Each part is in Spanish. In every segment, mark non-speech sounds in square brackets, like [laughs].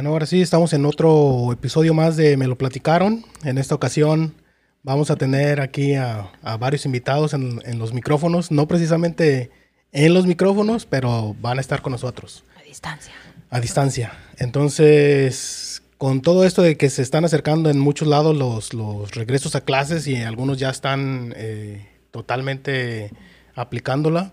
Bueno, ahora sí, estamos en otro episodio más de Me lo platicaron. En esta ocasión vamos a tener aquí a, varios invitados en, los micrófonos, no precisamente en los micrófonos, pero van a estar con nosotros. A distancia. A distancia. Entonces, con todo esto de que se están acercando en muchos lados los, los regresos a clases y algunos ya están eh, totalmente aplicándola,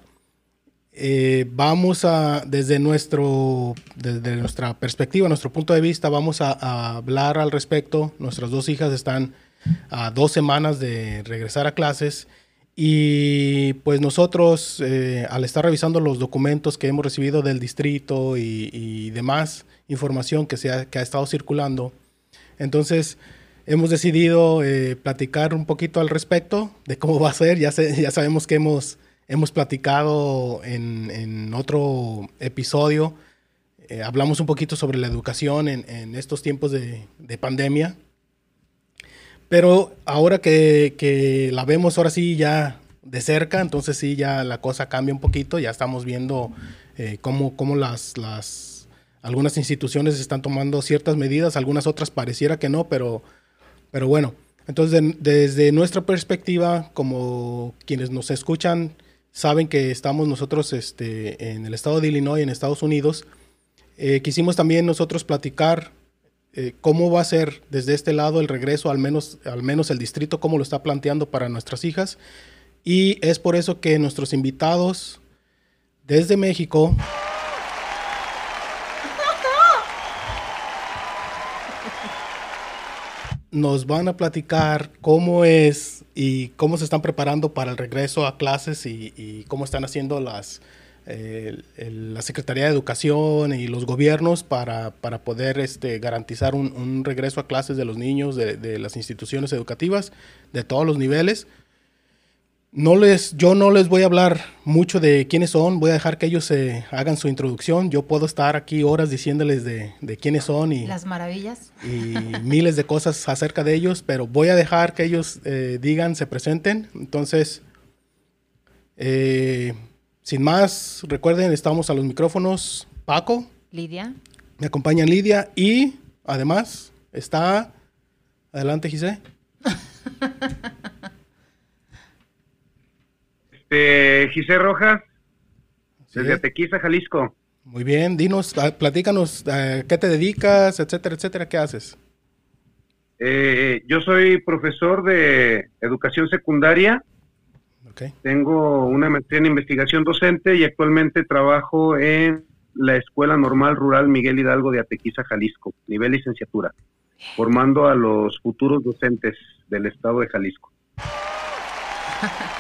eh, vamos a, desde, nuestro, desde nuestra perspectiva, nuestro punto de vista, vamos a, hablar al respecto. Nuestras dos hijas están a dos semanas de regresar a clases y pues nosotros, eh, al estar revisando los documentos que hemos recibido del distrito y, demás información que, se ha, que ha estado circulando, entonces hemos decidido eh, platicar un poquito al respecto de cómo va a ser. Ya, ya sabemos que hemos hemos platicado en, otro episodio, eh, hablamos un poquito sobre la educación en, estos tiempos de, pandemia. Pero ahora que, la vemos ahora sí ya de cerca, entonces sí ya la cosa cambia un poquito, ya estamos viendo eh, cómo, las, las, algunas instituciones están tomando ciertas medidas, algunas otras pareciera que no, pero, pero bueno, entonces desde nuestra perspectiva, como quienes nos escuchan, saben que estamos nosotros este, en el estado de Illinois, en Estados Unidos. Eh, quisimos también nosotros platicar eh, cómo va a ser desde este lado el regreso, al menos, al menos el distrito, cómo lo está planteando para nuestras hijas. Y es por eso que nuestros invitados desde México nos van a platicar cómo es y cómo se están preparando para el regreso a clases y, cómo están haciendo las, la Secretaría de Educación y los gobiernos para, para poder este, garantizar un, regreso a clases de los niños de, de las instituciones educativas de todos los niveles no les, yo no les voy a hablar mucho de quiénes son, voy a dejar que ellos hagan su introducción. Yo puedo estar aquí horas diciéndoles de, quiénes son y las maravillas y miles de cosas acerca de ellos, pero voy a dejar que ellos eh, digan, se presenten. Entonces, eh, sin más, recuerden, estamos a los micrófonos. Paco. Lidia. Me acompaña Lidia y además está, adelante Giselle. [laughs] Este, Giselle Rojas, desde Atequiza, Jalisco. Muy bien, dinos, ah, platícanos, ah, ¿qué te dedicas, etcétera, etcétera, qué haces? Eh, yo soy profesor de educación secundaria. Tengo una maestría en investigación docente y actualmente trabajo en la Escuela Normal Rural Miguel Hidalgo de Atequiza, Jalisco, nivel licenciatura, formando a los futuros docentes del estado de Jalisco. [laughs]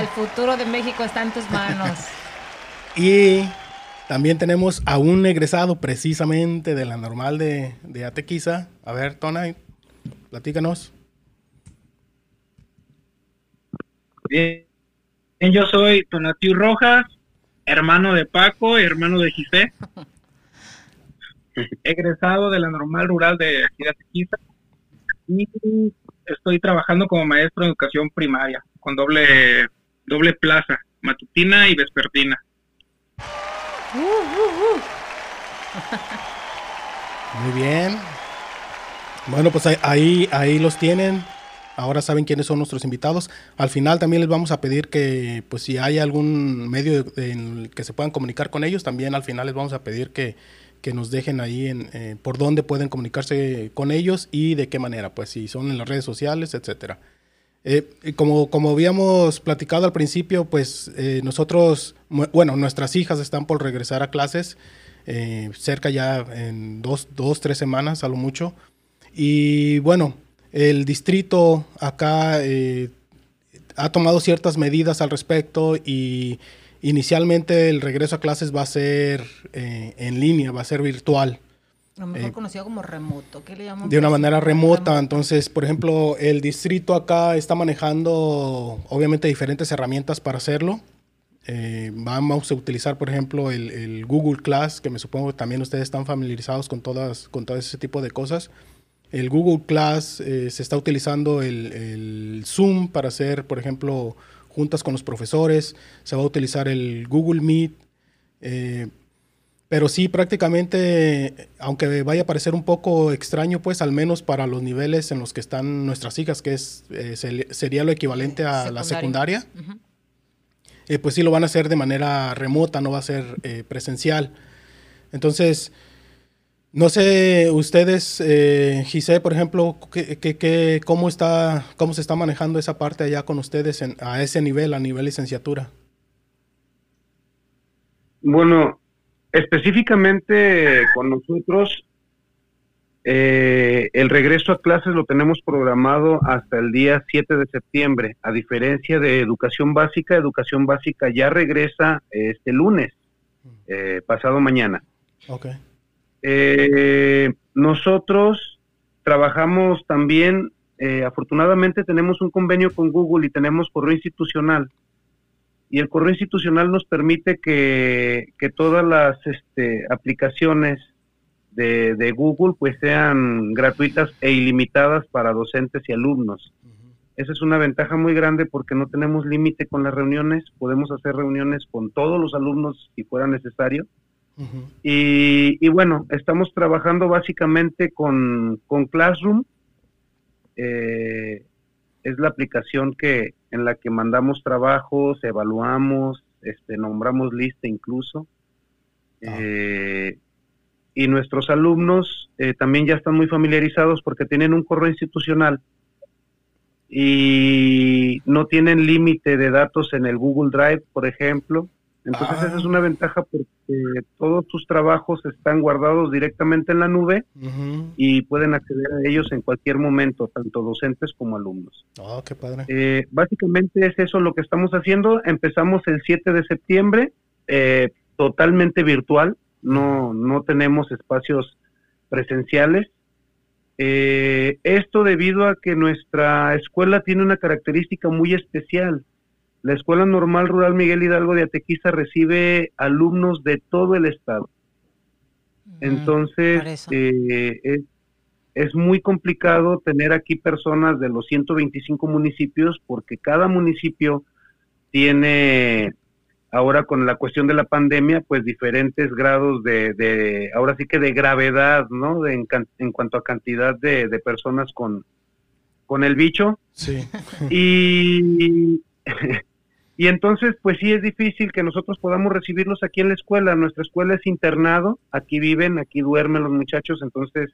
El futuro de México está en tus manos. [laughs] y también tenemos a un egresado precisamente de la normal de, de Atequiza. A ver, Tona, platícanos. Bien, yo soy Tonatiu Rojas, hermano de Paco, hermano de Gisé. [laughs] egresado de la normal rural de aquí de Atequiza. Y estoy trabajando como maestro de educación primaria, con doble, doble plaza, matutina y vespertina. Muy bien. Bueno, pues ahí, ahí los tienen. Ahora saben quiénes son nuestros invitados. Al final también les vamos a pedir que, pues si hay algún medio en el que se puedan comunicar con ellos, también al final les vamos a pedir que, que nos dejen ahí en, eh, por dónde pueden comunicarse con ellos y de qué manera, pues si son en las redes sociales, etcétera. Eh, como, como habíamos platicado al principio, pues eh, nosotros, bueno, nuestras hijas están por regresar a clases, cerca ya en dos, dos, tres semanas a lo mucho. Y bueno, el distrito acá ha tomado ciertas medidas al respecto y Inicialmente el regreso a clases va a ser eh, en línea, va a ser virtual. A lo mejor eh, conocido como remoto. ¿Qué le llaman? De una manera remota. Entonces, por ejemplo, el distrito acá está manejando obviamente diferentes herramientas para hacerlo. Eh, vamos a utilizar, por ejemplo, el, Google Class, que me supongo que también ustedes están familiarizados con, todas, con todo ese tipo de cosas. El Google Class se está utilizando el, el Zoom para hacer, por ejemplo, juntas con los profesores, se va a utilizar el Google Meet, eh, Pero sí, prácticamente, aunque vaya a parecer un poco extraño, pues al menos para los niveles en los que están nuestras hijas, que es eh, sería lo equivalente a la secundaria, eh, pues sí lo van a hacer de manera remota, no va a ser eh, presencial. Entonces, no sé, ustedes, eh, Giselle, por ejemplo, ¿qué, cómo, está, ¿cómo se está manejando esa parte allá con ustedes a ese nivel, a nivel licenciatura? Bueno, Específicamente con nosotros, eh, el regreso a clases lo tenemos programado hasta el día 7 de septiembre, a diferencia de educación básica, educación básica ya regresa este lunes, eh, pasado mañana. Okay. Eh, nosotros trabajamos también, afortunadamente tenemos un convenio con Google y tenemos correo institucional y el correo institucional nos permite que, todas las este, aplicaciones de, Google pues sean gratuitas e ilimitadas para docentes y alumnos. Esa es una ventaja muy grande porque no tenemos límite con las reuniones, podemos hacer reuniones con todos los alumnos si fuera necesario. Y, bueno, estamos trabajando básicamente con, con Classroom. Eh, es la aplicación que en la que mandamos trabajos, evaluamos, este, nombramos lista incluso. Ah. Eh, y nuestros alumnos eh, también ya están muy familiarizados porque tienen un correo institucional y no tienen límite de datos en el Google Drive, por ejemplo. Entonces esa es una ventaja porque todos tus trabajos están guardados directamente en la nube y pueden acceder a ellos en cualquier momento, tanto docentes como alumnos. Oh, qué padre. Eh, básicamente es eso lo que estamos haciendo. Empezamos el 7 de septiembre, eh, totalmente virtual, no, no tenemos espacios presenciales. Eh, esto debido a que nuestra escuela tiene una característica muy especial la Escuela Normal Rural Miguel Hidalgo de Atequiza recibe alumnos de todo el estado. Mm, Entonces, eh, es, muy complicado tener aquí personas de los 125 municipios porque cada municipio tiene, ahora con la cuestión de la pandemia, pues diferentes grados de, ahora sí que de gravedad, ¿no? en, cuanto a cantidad de, de personas con, con el bicho. Sí. Y [laughs] Y entonces, pues sí es difícil que nosotros podamos recibirlos aquí en la escuela. Nuestra escuela es internado, aquí viven, aquí duermen los muchachos, entonces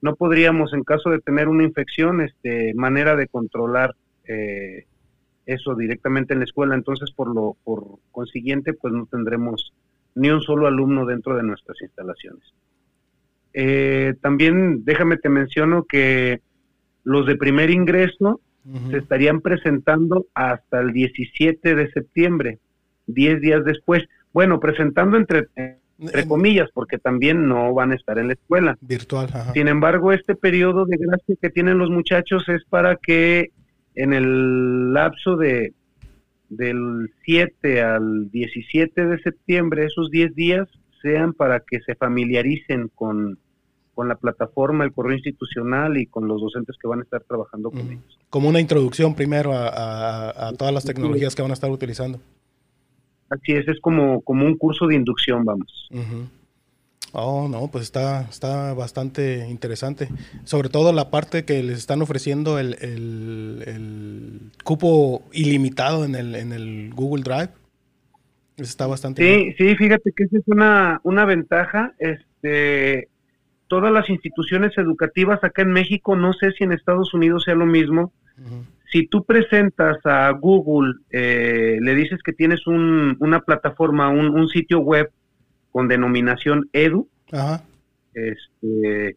no podríamos, en caso de tener una infección, este, manera de controlar eh, eso directamente en la escuela. Entonces, por lo, por consiguiente, pues no tendremos ni un solo alumno dentro de nuestras instalaciones. Eh, también déjame te menciono que los de primer ingreso se estarían presentando hasta el 17 de septiembre, 10 días después. Bueno, presentando entre, entre comillas, porque también no van a estar en la escuela. Virtual. Sin embargo, este periodo de gracia que tienen los muchachos es para que en el lapso de del 7 al 17 de septiembre, esos 10 días sean para que se familiaricen con con la plataforma, el correo institucional y con los docentes que van a estar trabajando con ellos. Como una introducción primero a, todas las tecnologías que van a estar utilizando. Así es, es como, como un curso de inducción, vamos. Oh, no, pues está, está bastante interesante. Sobre todo la parte que les están ofreciendo el, el, cupo ilimitado en el, en el Google Drive. Está bastante Sí, sí, fíjate que esa es una, una ventaja. Este, todas las instituciones educativas acá en México, no sé si en Estados Unidos sea lo mismo. Si tú presentas a Google, eh, le dices que tienes una plataforma, un, sitio web con denominación Edu, Este,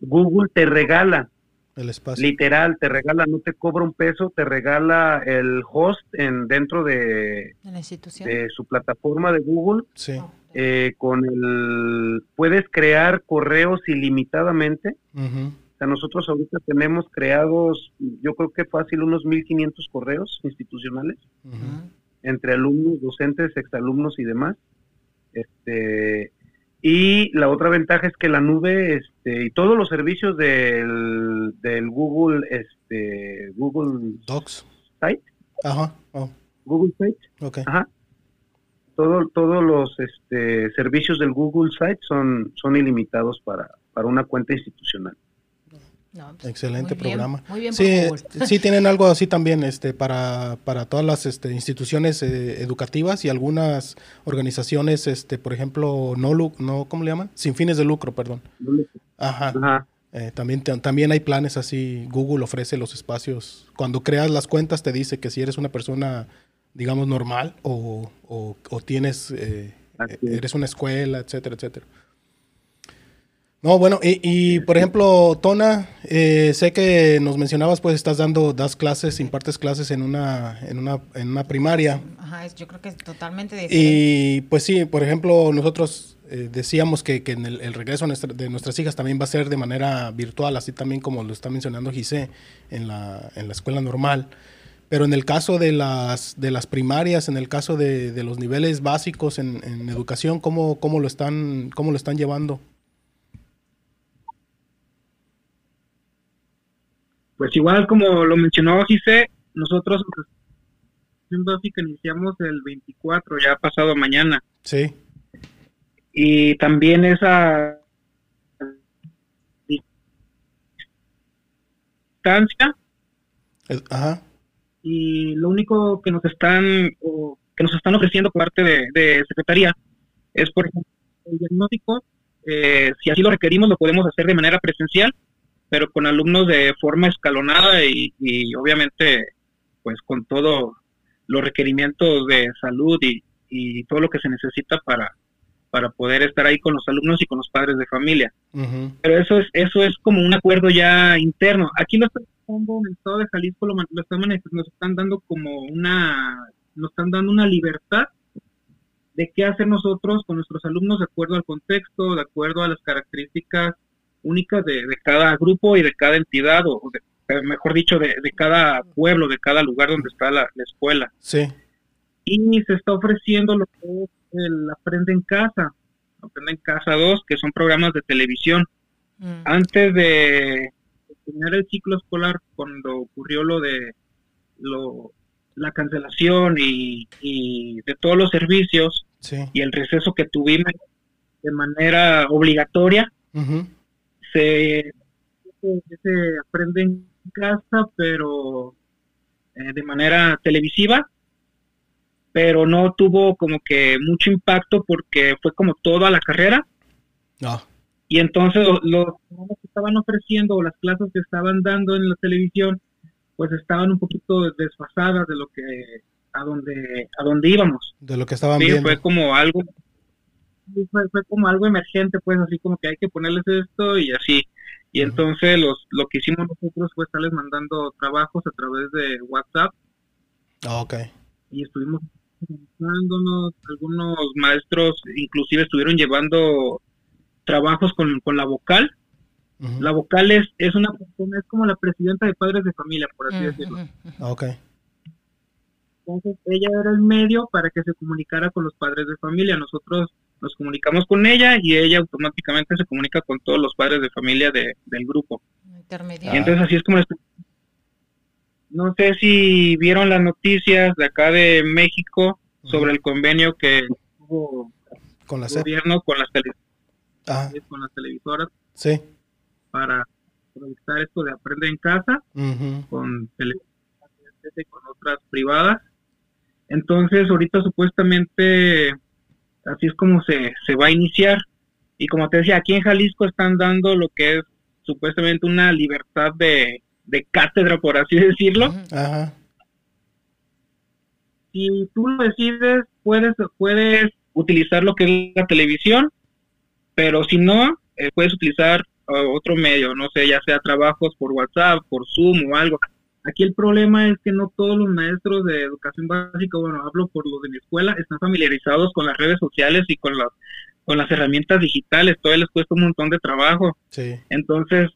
Google te regala el espacio. Literal, te regala, no te cobra un peso, te regala el host en dentro de, de su plataforma de Google. Sí. Eh, con el puedes crear correos ilimitadamente. O sea, nosotros ahorita tenemos creados, yo creo que fácil, unos 1500 correos institucionales entre alumnos, docentes, exalumnos y demás. Este, y la otra ventaja es que la nube este, y todos los servicios del, del Google, este, Google Docs Site, Ajá. Oh. Google Site, okay. Ajá todo, todos los este, servicios del Google Site son, son ilimitados para, para una cuenta institucional. Pues, Excelente programa. sí, [laughs] sí tienen algo así también este para, para todas las este, instituciones eh, educativas y algunas organizaciones este por ejemplo no no cómo le llaman sin fines de lucro perdón. Ajá. Eh, también también hay planes así Google ofrece los espacios cuando creas las cuentas te dice que si eres una persona digamos normal o, o, tienes eh, eres una escuela etcétera etcétera. No, bueno, y, por ejemplo, Tona, eh, sé que nos mencionabas, pues estás dando, das clases, impartes clases en una, en una, en una primaria. Ajá, yo creo que es totalmente diferente. Y pues sí, por ejemplo, nosotros eh, decíamos que, que en el, regreso de nuestras hijas también va a ser de manera virtual, así también como lo está mencionando Gisé en la, en la escuela normal. Pero en el caso de las, de las primarias, en el caso de, de los niveles básicos en, en educación, ¿cómo, cómo, lo están, ¿cómo lo están llevando? Pues igual como lo mencionó Gise, nosotros así que iniciamos el 24, ya pasado mañana. Sí. Y también esa distancia. Ajá. Y lo único que nos están o que nos están ofreciendo por parte de, Secretaría es, por ejemplo, el diagnóstico. Eh, si así lo requerimos, lo podemos hacer de manera presencial pero con alumnos de forma escalonada y, obviamente pues con todos los requerimientos de salud y, todo lo que se necesita para, para poder estar ahí con los alumnos y con los padres de familia. Pero eso es eso es como un acuerdo ya interno. Aquí lo están en el estado de Jalisco, lo, están, nos están dando como una, nos están dando una libertad de qué hacer nosotros con nuestros alumnos de acuerdo al contexto, de acuerdo a las características únicas de, cada grupo y de cada entidad, o eh, mejor dicho, de, cada pueblo, de cada lugar donde está la, escuela. Sí. Y se está ofreciendo lo que es el Aprende en Casa, Aprende en Casa 2, que son programas de televisión. Mm. Antes de terminar el ciclo escolar, cuando ocurrió lo de lo, la cancelación y, de todos los servicios y el receso que tuvimos de manera obligatoria, se, se aprende en casa, pero eh, de manera televisiva, pero no tuvo como que mucho impacto porque fue como toda la carrera. No. Y entonces los, que estaban ofreciendo o las clases que estaban dando en la televisión, pues estaban un poquito desfasadas de lo que a donde a donde íbamos. De lo que estaban sí, fue como algo fue, fue, como algo emergente, pues así como que hay que ponerles esto y así. Y entonces los, lo que hicimos nosotros fue estarles mandando trabajos a través de WhatsApp. Ah, ok. Y estuvimos algunos maestros inclusive estuvieron llevando trabajos con, con la vocal. La vocal es, es una persona, es como la presidenta de padres de familia, por así decirlo. Ok. Entonces ella era el medio para que se comunicara con los padres de familia. Nosotros nos comunicamos con ella y ella automáticamente se comunica con todos los padres de familia de, del grupo. Y entonces así es como... No sé si vieron las noticias de acá de México sobre el convenio que tuvo con el gobierno con las, ah. con las televisoras sí. para proyectar esto de Aprende en Casa con con otras privadas. Entonces, ahorita supuestamente así es como se, se va a iniciar. Y como te decía, aquí en Jalisco están dando lo que es supuestamente una libertad de, cátedra, por así decirlo. Ajá. Si tú lo decides, puedes, puedes utilizar lo que es la televisión, pero si no, eh, puedes utilizar uh, otro medio, no sé, ya sea trabajos por WhatsApp, por Zoom o algo. Aquí el problema es que no todos los maestros de educación básica, bueno, hablo por los de mi escuela, están familiarizados con las redes sociales y con las, con las herramientas digitales. Todavía les cuesta un montón de trabajo. Sí. Entonces,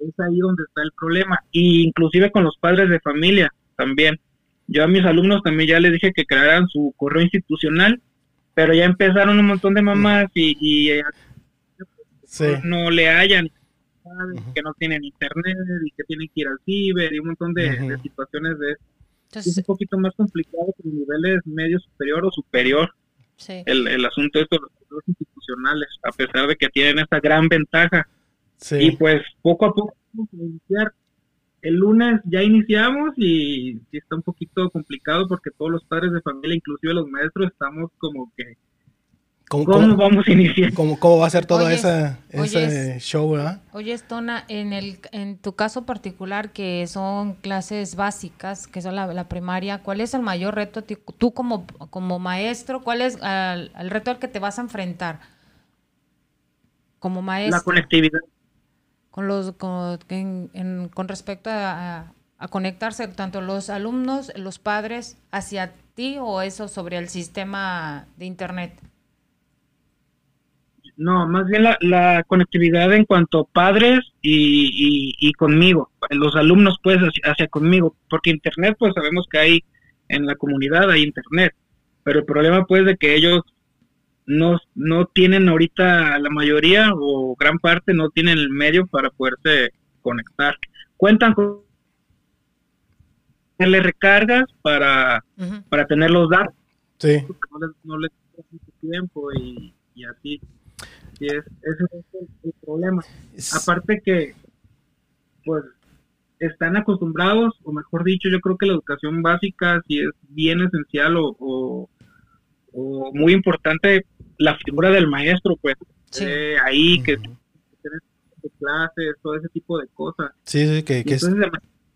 es ahí donde está el problema. Y inclusive con los padres de familia también. Yo a mis alumnos también ya les dije que crearan su correo institucional, pero ya empezaron un montón de mamás y, y eh, no le hayan que no tienen internet y que tienen que ir al ciber y un montón de, situaciones de es un poquito más complicado que niveles medio superior o superior. el, el, asunto de estos los institucionales, a pesar de que tienen esta gran ventaja. Y pues poco a poco vamos a iniciar. El lunes ya iniciamos y sí está un poquito complicado porque todos los padres de familia, inclusive los maestros, estamos como que ¿Cómo, vamos a iniciar? ¿Cómo, cómo va a ser todo ese show, verdad? Oye, Stona, en, el, en tu caso particular, que son clases básicas, que son la, primaria, ¿cuál es el mayor reto tú como, como maestro? ¿Cuál es el reto al que te vas a enfrentar como maestro? La conectividad. Con, los, con, con respecto a, a conectarse tanto los alumnos, los padres, hacia ti o eso sobre el sistema de Internet. No, más bien la, conectividad en cuanto a padres y, y, conmigo, los alumnos pues hacia, conmigo, porque internet pues sabemos que hay en la comunidad, hay internet, pero el problema pues de que ellos no, no tienen ahorita la mayoría o gran parte no tienen el medio para poderse conectar. Cuentan con le recargas para, para tener los datos. Sí. No les, no mucho tiempo y, y así es, ese es el, problema. Aparte que, pues, están acostumbrados, o mejor dicho, yo creo que la educación básica sí es bien esencial o, o, muy importante la figura del maestro, pues, eh, ahí que clases, todo ese tipo de cosas. Sí, sí, que, que,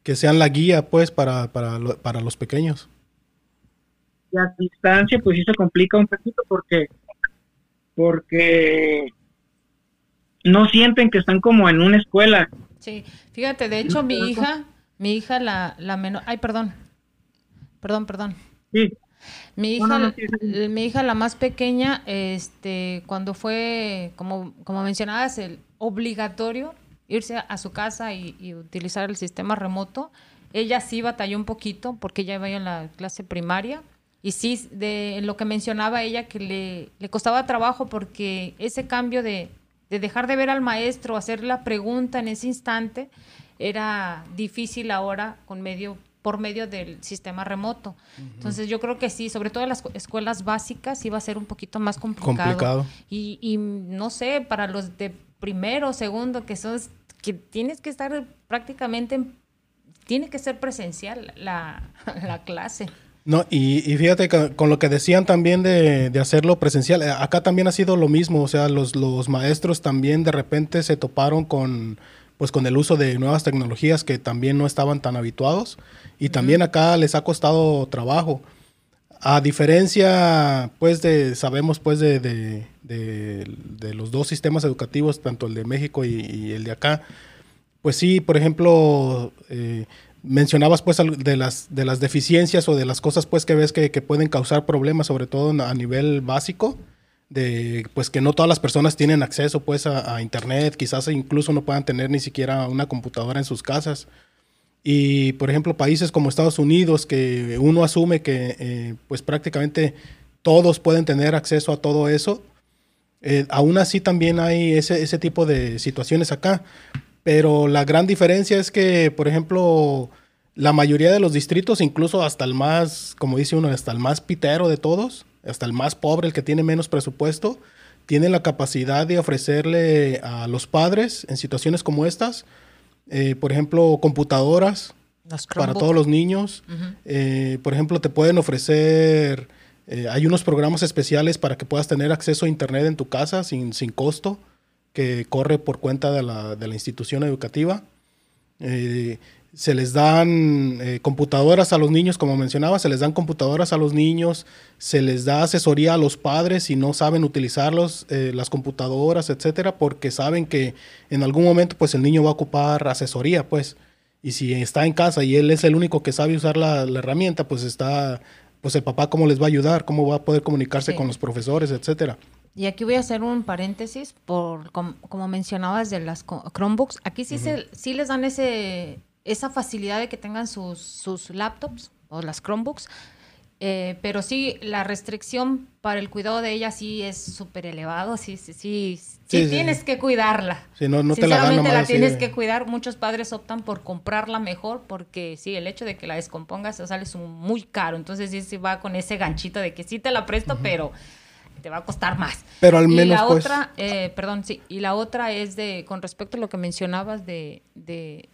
que sean la guía, pues, para, para, para los pequeños. Y a distancia, pues sí se complica un poquito porque porque no sienten que están como en una escuela. Sí, fíjate, de hecho mi hija, mi hija la, la menor, ay, perdón, perdón, perdón. Sí. Mi hija, mi hija la más pequeña, este, cuando fue, como, como mencionabas, el obligatorio irse a su casa y, utilizar el sistema remoto, ella sí batalló un poquito porque ella iba en la clase primaria y sí, de lo que mencionaba ella, que le, le costaba trabajo porque ese cambio de, de dejar de ver al maestro, hacer la pregunta en ese instante, era difícil ahora con medio por medio del sistema remoto. Entonces yo creo que sí, sobre todo en las escuelas básicas iba a ser un poquito más complicado. Y, y no sé, para los de primero, segundo, que son que tienes que estar prácticamente, tiene que ser presencial la, [laughs] la clase. No, y, fíjate con lo que decían también de, hacerlo presencial, eh, acá también ha sido lo mismo, o sea, los, los maestros también de repente se toparon con, pues, con el uso de nuevas tecnologías que también no estaban tan habituados y también acá les ha costado trabajo. A diferencia, pues, de, sabemos, pues, de, de, los dos sistemas educativos, tanto el de México y, el de acá, pues sí, por ejemplo, eh, mencionabas pues de las, de las deficiencias o de las cosas pues que ves que, pueden causar problemas, sobre todo a nivel básico, de pues que no todas las personas tienen acceso pues a, internet, quizás incluso no puedan tener ni siquiera una computadora en sus casas. Y por ejemplo países como Estados Unidos, que uno asume que eh, pues prácticamente todos pueden tener acceso a todo eso, eh, aún así también hay ese, ese tipo de situaciones acá. Pero la gran diferencia es que, por ejemplo, la mayoría de los distritos, incluso hasta el más, como dice uno, hasta el más pitero de todos, hasta el más pobre, el que tiene menos presupuesto, tiene la capacidad de ofrecerle a los padres en situaciones como estas, eh, por ejemplo, computadoras para todos los niños. Eh, por ejemplo, te pueden ofrecer, eh, hay unos programas especiales para que puedas tener acceso a Internet en tu casa sin, sin costo que corre por cuenta de la, de la institución educativa. Eh, se les dan eh, computadoras a los niños, como mencionaba, se les dan computadoras a los niños, se les da asesoría a los padres si no saben utilizarlos, eh, las computadoras, etcétera, porque saben que en algún momento pues el niño va a ocupar asesoría, pues. Y si está en casa y él es el único que sabe usar la, herramienta, pues está, pues el papá cómo les va a ayudar, cómo va a poder comunicarse con los profesores, etcétera. Y aquí voy a hacer un paréntesis por como, mencionabas de las Chromebooks. Aquí sí, se, sí les dan ese, esa facilidad de que tengan sus, sus laptops o las Chromebooks. Eh, pero sí, la restricción para el cuidado de ella sí es súper elevado. Sí, sí, sí, sí, tienes que cuidarla. Sí, no, no te la, dan la tienes que cuidar. Muchos padres optan por comprarla mejor porque sí, el hecho de que la descompongas sale muy caro. Entonces sí, sí va con ese ganchito de que sí te la presto, pero te va a costar más. Pero al menos. Y la pues, otra, eh, perdón, sí, y la otra es de, con respecto a lo que mencionabas de, de,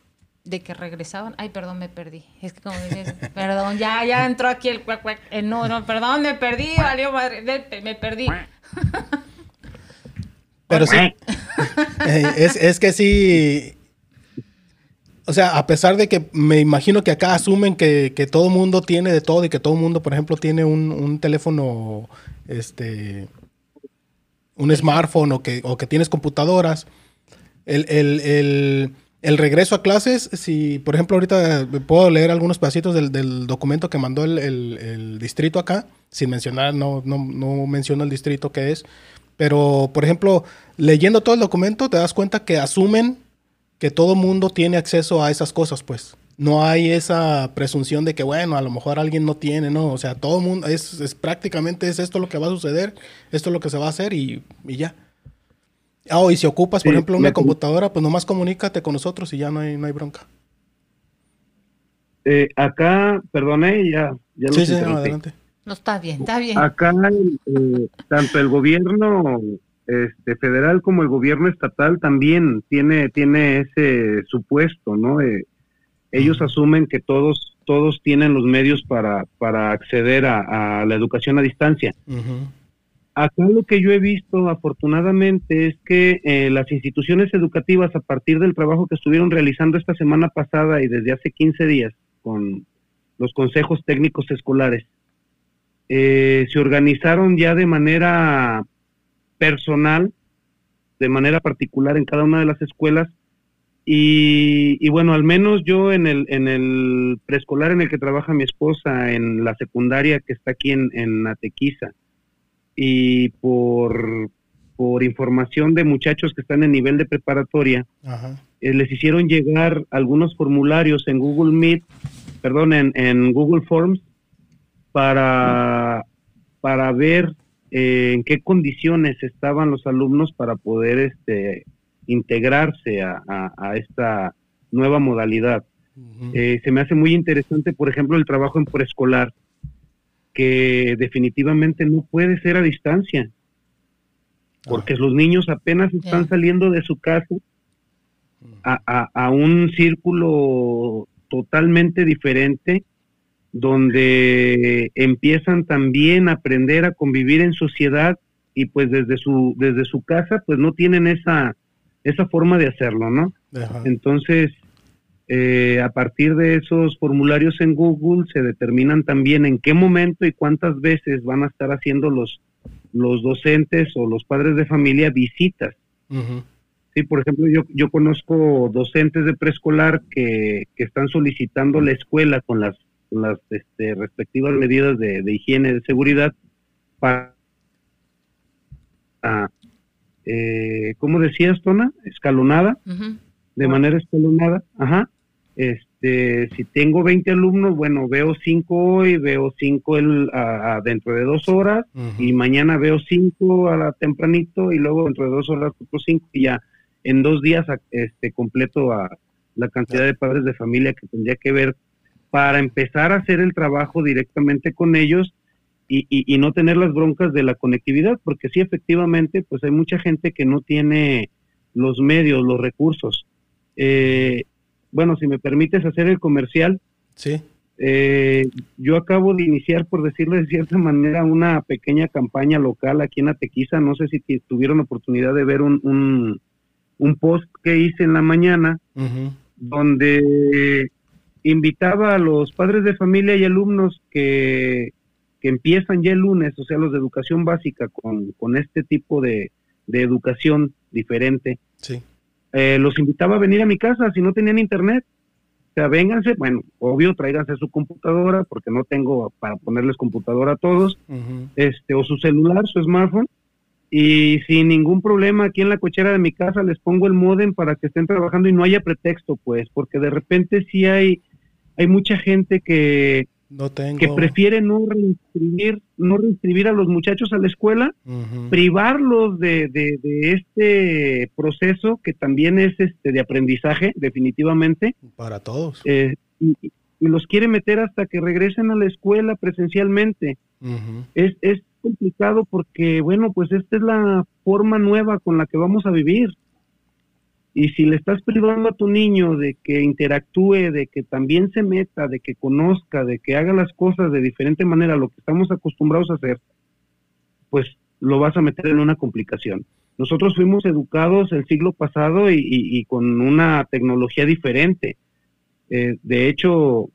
de que regresaban. Ay, perdón, me perdí. Es que como dices, [laughs] perdón, ya, ya entró aquí el cuac, cuac. Eh, no, no, perdón, me perdí, valió madre, me perdí. [laughs] Pero sí, [laughs] eh, es, es que sí, o sea, a pesar de que me imagino que acá asumen que, que todo mundo tiene de todo y que todo mundo, por ejemplo, tiene un, un teléfono, este, un smartphone o que, o que tienes computadoras, el, el, el, el, regreso a clases, si, por ejemplo, ahorita puedo leer algunos pedacitos del, del documento que mandó el, distrito acá, sin mencionar, no, no, no menciono el distrito que es, pero, por ejemplo, leyendo todo el documento te das cuenta que asumen que todo mundo tiene acceso a esas cosas, pues. No hay esa presunción de que, bueno, a lo mejor alguien no tiene, ¿no? O sea, todo el mundo, es, es, prácticamente es esto lo que va a suceder, esto es lo que se va a hacer y, y ya. Ah, y si ocupas, por ejemplo, una computadora, pues nomás comunícate con nosotros y ya no hay, no hay bronca. Eh, acá, perdone, ya, ya sí, sí, adelante. No, está bien, está bien. Acá, eh, tanto el gobierno este, federal como el gobierno estatal también tiene, tiene ese supuesto, ¿no? Eh, ellos asumen que todos, todos tienen los medios para, para acceder a, la educación a distancia. Acá lo que yo he visto, afortunadamente, es que eh, las instituciones educativas, a partir del trabajo que estuvieron realizando esta semana pasada y desde hace 15 días con los consejos técnicos escolares, eh, se organizaron ya de manera personal, de manera particular en cada una de las escuelas. Y, bueno, al menos yo en el, en el preescolar en el que trabaja mi esposa, en la secundaria que está aquí en, en Atequiza, y por, por información de muchachos que están en nivel de preparatoria, eh, les hicieron llegar algunos formularios en Google Meet, perdón, en, en Google Forms, para, para ver eh, en qué condiciones estaban los alumnos para poder este, integrarse a, esta nueva modalidad. Eh, se me hace muy interesante, por ejemplo, el trabajo en preescolar, que definitivamente no puede ser a distancia, porque los niños apenas están saliendo de su casa a, a un círculo totalmente diferente donde empiezan también a aprender a convivir en sociedad y pues desde su desde su casa pues no tienen esa esa forma de hacerlo, ¿no? Entonces eh, a partir de esos formularios en Google se determinan también en qué momento y cuántas veces van a estar haciendo los los docentes o los padres de familia visitas. Sí, por ejemplo, yo, yo conozco docentes de preescolar que, que están solicitando la escuela con las las este, respectivas medidas de, higiene y de seguridad para, eh, ¿cómo decías, Tona? Escalonada, de manera escalonada, ajá. Este, si tengo 20 alumnos, bueno, veo 5 hoy, veo 5 dentro de dos horas, y mañana veo 5 a la tempranito, y luego dentro de dos horas otros 5, y ya en dos días este, completo a la cantidad de padres de familia que tendría que ver para empezar a hacer el trabajo directamente con ellos y, no tener las broncas de la conectividad, porque sí, efectivamente, pues hay mucha gente que no tiene los medios, los recursos. Eh, bueno, si me permites hacer el comercial. Sí. Eh, yo acabo de iniciar, por decirlo de cierta manera, una pequeña campaña local aquí en Atequiza. No sé si tuvieron oportunidad de ver un, un, post que hice en la mañana, donde invitaba a los padres de familia y alumnos que, empiezan ya el lunes, o sea, los de educación básica, con, este tipo de, educación diferente. Sí. Eh, los invitaba a venir a mi casa si no tenían internet. O sea, vénganse, bueno, obvio, tráiganse su computadora, porque no tengo para ponerles computadora a todos, este, o su celular, su smartphone, y sin ningún problema aquí en la cochera de mi casa les pongo el modem para que estén trabajando y no haya pretexto, pues, porque de repente sí hay hay mucha gente que, que prefiere no reinscribir, no reinscribir a los muchachos a la escuela, privarlos de, de, este proceso que también es este de aprendizaje, definitivamente. Para todos. Eh, y, los quiere meter hasta que regresen a la escuela presencialmente. es, es, complicado porque, bueno, pues esta es la forma nueva con la que vamos a vivir. Y si le estás privando a tu niño de que interactúe, de que también se meta, de que conozca, de que haga las cosas de diferente manera lo que estamos acostumbrados a hacer, pues lo vas a meter en una complicación. Nosotros fuimos educados el siglo pasado y, con una tecnología diferente. Eh, de hecho,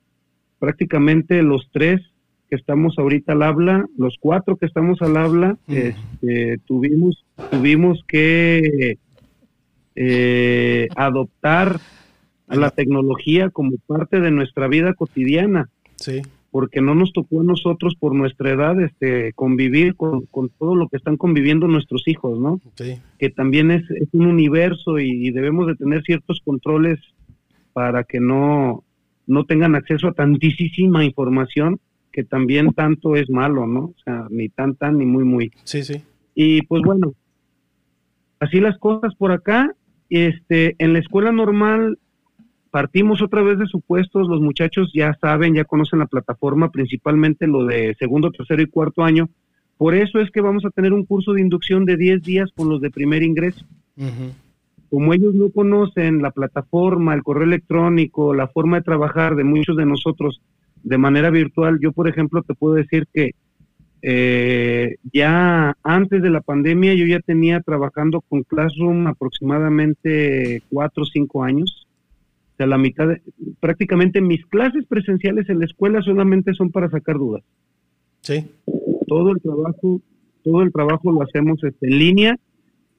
prácticamente los tres que estamos ahorita al habla, los cuatro que estamos al habla, este, tuvimos, tuvimos que eh, adoptar a la tecnología como parte de nuestra vida cotidiana. Sí. Porque no nos tocó a nosotros por nuestra edad este, convivir con, todo lo que están conviviendo nuestros hijos, ¿no? Sí. Que también es, un universo y, debemos de tener ciertos controles para que no, no tengan acceso a tantísima información que también tanto es malo, ¿no? O sea, ni tan tan ni muy muy. Sí, sí. Y pues bueno, así las cosas por acá este, en la escuela normal partimos otra vez de supuestos, los muchachos ya saben, ya conocen la plataforma, principalmente lo de segundo, tercero y cuarto año. Por eso es que vamos a tener un curso de inducción de 10 días con los de primer ingreso. Como ellos no conocen la plataforma, el correo electrónico, la forma de trabajar de muchos de nosotros de manera virtual, yo por ejemplo te puedo decir que eh, ya antes de la pandemia yo ya tenía trabajando con Classroom aproximadamente cuatro o cinco años. O sea, la mitad, de, prácticamente mis clases presenciales en la escuela solamente son para sacar dudas. Sí. Todo el trabajo, todo el trabajo lo hacemos este, en línea.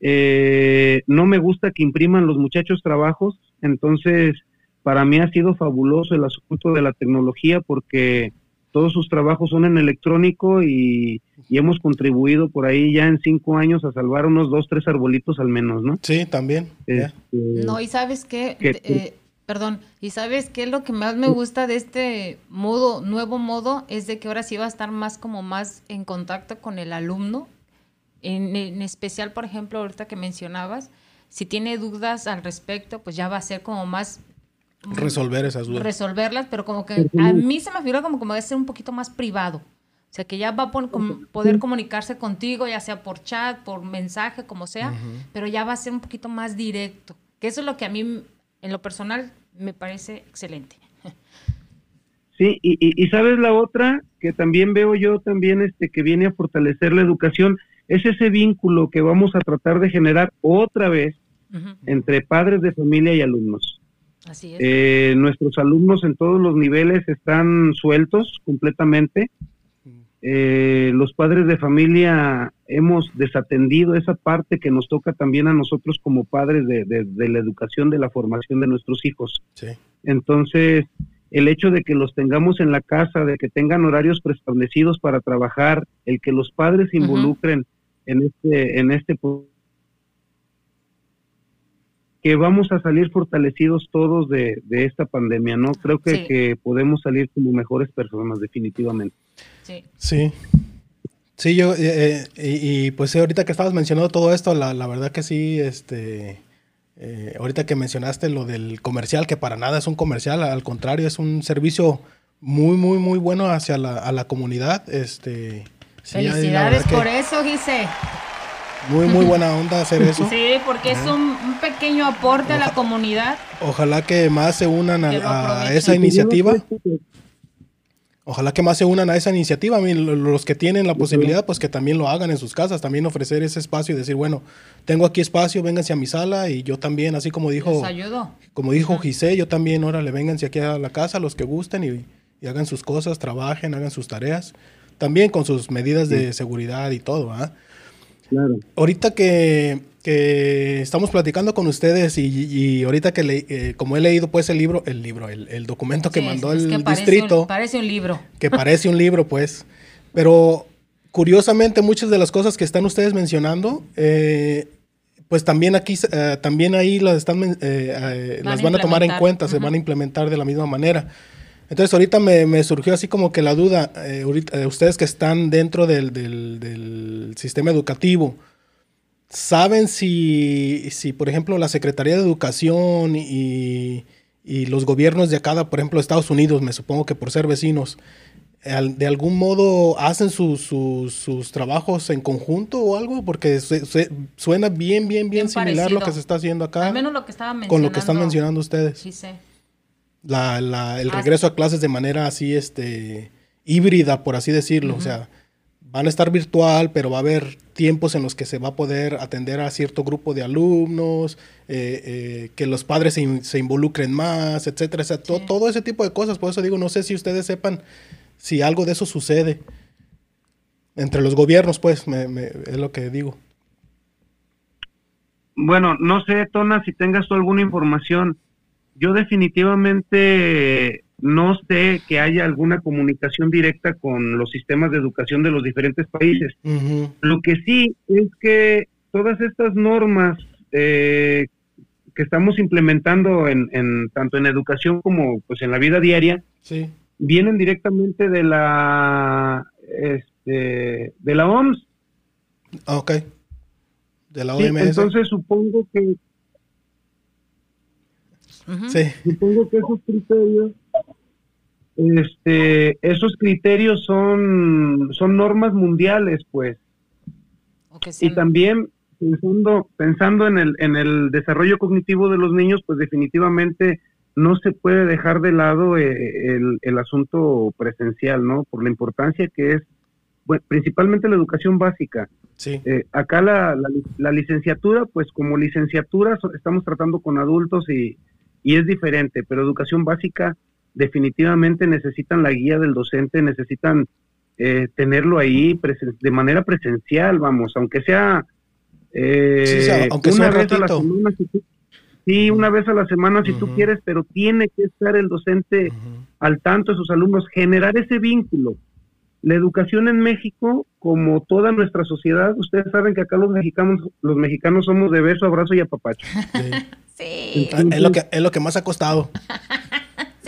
Eh, no me gusta que impriman los muchachos trabajos, entonces para mí ha sido fabuloso el asunto de la tecnología porque todos sus trabajos son en electrónico y, hemos contribuido por ahí ya en cinco años a salvar unos dos, tres arbolitos al menos, ¿no? Sí, también. Este, no, y sabes qué, eh, perdón, y sabes qué, lo que más me gusta de este modo, nuevo modo, es de que ahora sí va a estar más como más en contacto con el alumno, en, en especial, por ejemplo, ahorita que mencionabas, si tiene dudas al respecto, pues ya va a ser como más resolver esas dudas. Resolverlas, pero como que a mí se me figura como que va a ser un poquito más privado. O sea, que ya va a poder comunicarse contigo, ya sea por chat, por mensaje, como sea, pero ya va a ser un poquito más directo. Que eso es lo que a mí, en lo personal, me parece excelente. Sí, y, y, sabes la otra que también veo yo también este que viene a fortalecer la educación es ese vínculo que vamos a tratar de generar otra vez entre padres de familia y alumnos. Eh, nuestros alumnos en todos los niveles están sueltos completamente. Eh, los padres de familia hemos desatendido esa parte que nos toca también a nosotros como padres de, la educación, de la formación de nuestros hijos. Entonces, el hecho de que los tengamos en la casa, de que tengan horarios preestablecidos para trabajar, el que los padres se involucren en este, en este que vamos a salir fortalecidos todos de, esta pandemia, ¿no? Creo que, podemos salir como mejores personas, definitivamente. Sí. Sí. Sí, yo, eh, eh, y, pues ahorita que estabas mencionando todo esto, la, verdad que sí, este, eh, ahorita que mencionaste lo del comercial, que para nada es un comercial, al contrario, es un servicio muy, muy, muy bueno hacia la, a la comunidad. Este, Felicidades por eso, Gise. Muy, muy buena onda hacer eso. Sí, porque es un, pequeño aporte a la comunidad. Ojalá que más se unan a, esa iniciativa. Ojalá que más se unan a esa iniciativa. los que tienen la posibilidad, pues que también lo hagan en sus casas, también ofrecer ese espacio y decir, bueno, tengo aquí espacio, vénganse a mi sala y yo también, así como dijo, como dijo Gisé, yo también, órale, vénganse aquí a la casa, los que gusten y, y hagan sus cosas, trabajen, hagan sus tareas, también con sus medidas de seguridad y todo, ¿ah? Ahorita que, estamos platicando con ustedes y, ahorita que le, eh, como he leído pues el libro, el libro, el, documento que mandó el distrito. parece un libro. Que parece un libro pues. Pero curiosamente muchas de las cosas que están ustedes mencionando, eh, pues también aquí, eh, también ahí las, están, las van a tomar en cuenta, se van a implementar de la misma manera. Entonces ahorita me, surgió así como que la duda, eh, eh, ustedes que están dentro del, sistema educativo, ¿saben si, si, por ejemplo, la Secretaría de Educación y, los gobiernos de acá, por ejemplo, Estados Unidos, me supongo que por ser vecinos, ¿De algún modo hacen sus trabajos en conjunto o algo? Porque suena bien, bien, bien, similar lo que se está haciendo acá. Al menos lo que Con lo que están mencionando ustedes. Sí, sé. La, la, el regreso a clases de manera así, este, híbrida, por así decirlo. O sea, van a estar virtual, pero va a haber tiempos en los que se va a poder atender a cierto grupo de alumnos, eh, eh, que los padres se, involucren más, etcétera, todo ese tipo de cosas. Por eso digo, no sé si ustedes sepan si algo de eso sucede entre los gobiernos, pues, es lo que digo. Bueno, no sé, Tona, si tengas tú alguna información. Yo definitivamente no sé que haya alguna comunicación directa con los sistemas de educación de los diferentes países. Lo que sí es que todas estas normas eh, que estamos implementando en, tanto en educación como pues en la vida diaria vienen directamente de la este, de la OMS. Ah, ok. De la OMS. entonces supongo que sí. supongo que esos criterios este, esos criterios son, son normas mundiales, pues. Y también pensando, pensando en, el, en el desarrollo cognitivo de los niños, pues definitivamente no se puede dejar de lado eh, el, el, asunto presencial, ¿no? Por la importancia que es, bueno, principalmente la educación básica. Sí. Eh, acá la, la, licenciatura, pues como licenciatura estamos tratando con adultos y, y es diferente, pero educación básica definitivamente necesitan la guía del docente, necesitan eh, tenerlo ahí de manera presencial, vamos, aunque sea, eh, una vez a la semana, si tú, sí, una vez a la semana si tú quieres, pero tiene que estar el docente al tanto de sus alumnos, generar ese vínculo. La educación en México, como toda nuestra sociedad, ustedes saben que acá los mexicanos, los mexicanos somos de beso, abrazo y apapacho. [laughs] Sí. Es, lo que, es lo que más ha costado. [laughs]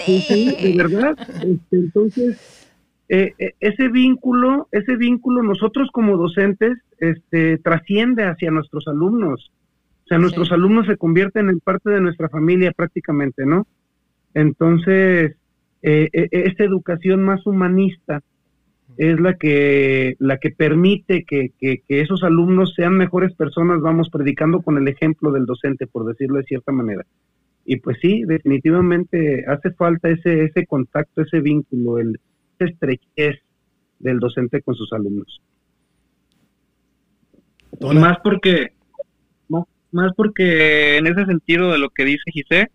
Sí. de verdad. Este, entonces, eh, eh, ese vínculo, ese vínculo nosotros como docentes, este, trasciende hacia nuestros alumnos. O sea, nuestros alumnos se convierten en parte de nuestra familia prácticamente, ¿no? Entonces, eh, esta educación más humanista es la que, la que permite que, que, esos alumnos sean mejores personas, vamos predicando con el ejemplo del docente, por decirlo de cierta manera. Y pues sí, definitivamente hace falta ese, ese contacto, ese vínculo, el estrechez del docente con sus alumnos. Más porque, más, porque en ese sentido de lo que dice Gisé,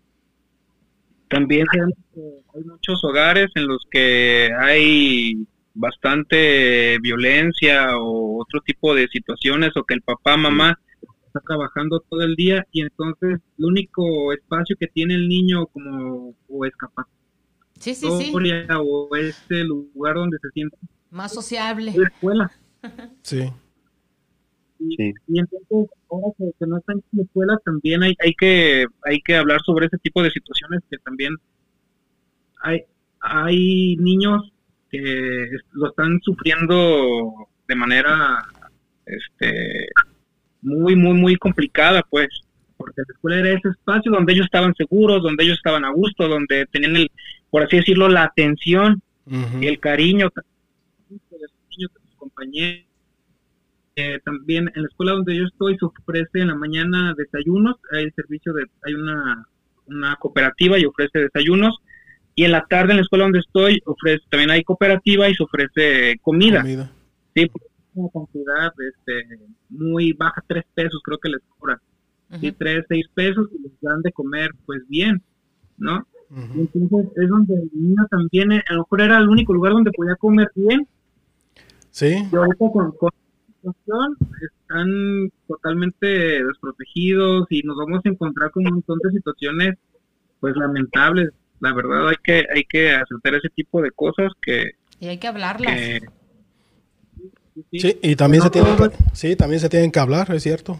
también hay muchos hogares en los que hay bastante violencia o otro tipo de situaciones o que el papá, mamá trabajando todo el día y entonces el único espacio que tiene el niño como o escapar sí, sí, sí. o este lugar donde se siente más sociable. La escuela. [laughs] Sí. Y, entonces, ahora que, no están en la escuela, también hay, hay, que, hay que hablar sobre ese tipo de situaciones que también hay, hay niños que lo están sufriendo de manera este muy, muy, muy complicada, pues, porque la escuela era ese espacio donde ellos estaban seguros, donde ellos estaban a gusto, donde tenían, el, por así decirlo, la atención y el cariño de sus compañeros. Eh, también en la escuela donde yo estoy se ofrece en la mañana desayunos, hay servicio de, hay una, una cooperativa y ofrece desayunos, y en la tarde en la escuela donde estoy ofrece, también hay cooperativa y se ofrece comida. comida. Sí, una cantidad este, muy baja, tres pesos creo que les cobran. y tres, seis pesos y les dan de comer pues bien, ¿no? Entonces es donde el niño también, a lo mejor era el único lugar donde podía comer bien. Sí. Y ahorita con, con están totalmente desprotegidos y nos vamos a encontrar con un montón de situaciones pues lamentables. La verdad hay que hay que aceptar ese tipo de cosas que... Y hay que hablarlas. Sí, y también, se tienen que, sí, también se tienen que hablar, es cierto.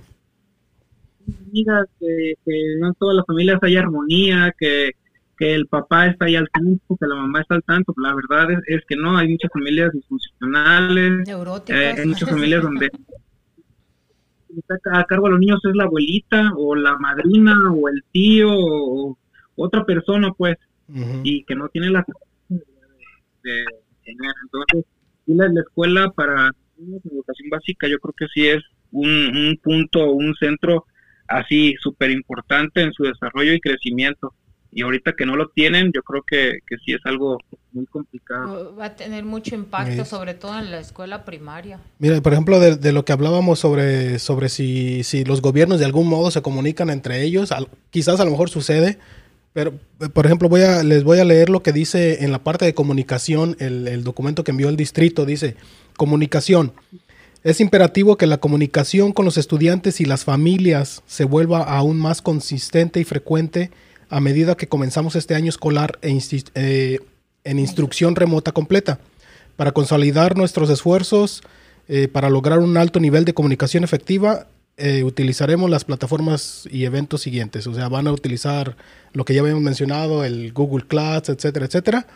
que, no todas las familias hay armonía, que, el papá está ahí al tanto, que la mamá está al tanto. La verdad es, que no, hay muchas familias disfuncionales, eh, hay muchas familias donde [laughs] está a cargo de los niños es la abuelita o la madrina o el tío o otra persona, pues, y que no tiene la de, tener. Entonces, la, la escuela para educación básica yo creo que sí es un, un punto, un centro así súper importante en su desarrollo y crecimiento. Y ahorita que no lo tienen, yo creo que, que sí es algo muy complicado. Va a tener mucho impacto, sobre todo en la escuela primaria. Mira, por ejemplo, de, de, lo que hablábamos sobre, sobre si, si los gobiernos de algún modo se comunican entre ellos, al, quizás a lo mejor sucede, pero, por ejemplo, voy a, les voy a leer lo que dice en la parte de comunicación, el, el documento que envió el distrito, dice, comunicación. Es imperativo que la comunicación con los estudiantes y las familias se vuelva aún más consistente y frecuente a medida que comenzamos este año escolar e eh, en instrucción remota completa. Para consolidar nuestros esfuerzos eh, para lograr un alto nivel de comunicación efectiva, eh, utilizaremos las plataformas y eventos siguientes. O sea, van a utilizar lo que ya habíamos mencionado, el Google Class, etcétera, etcétera.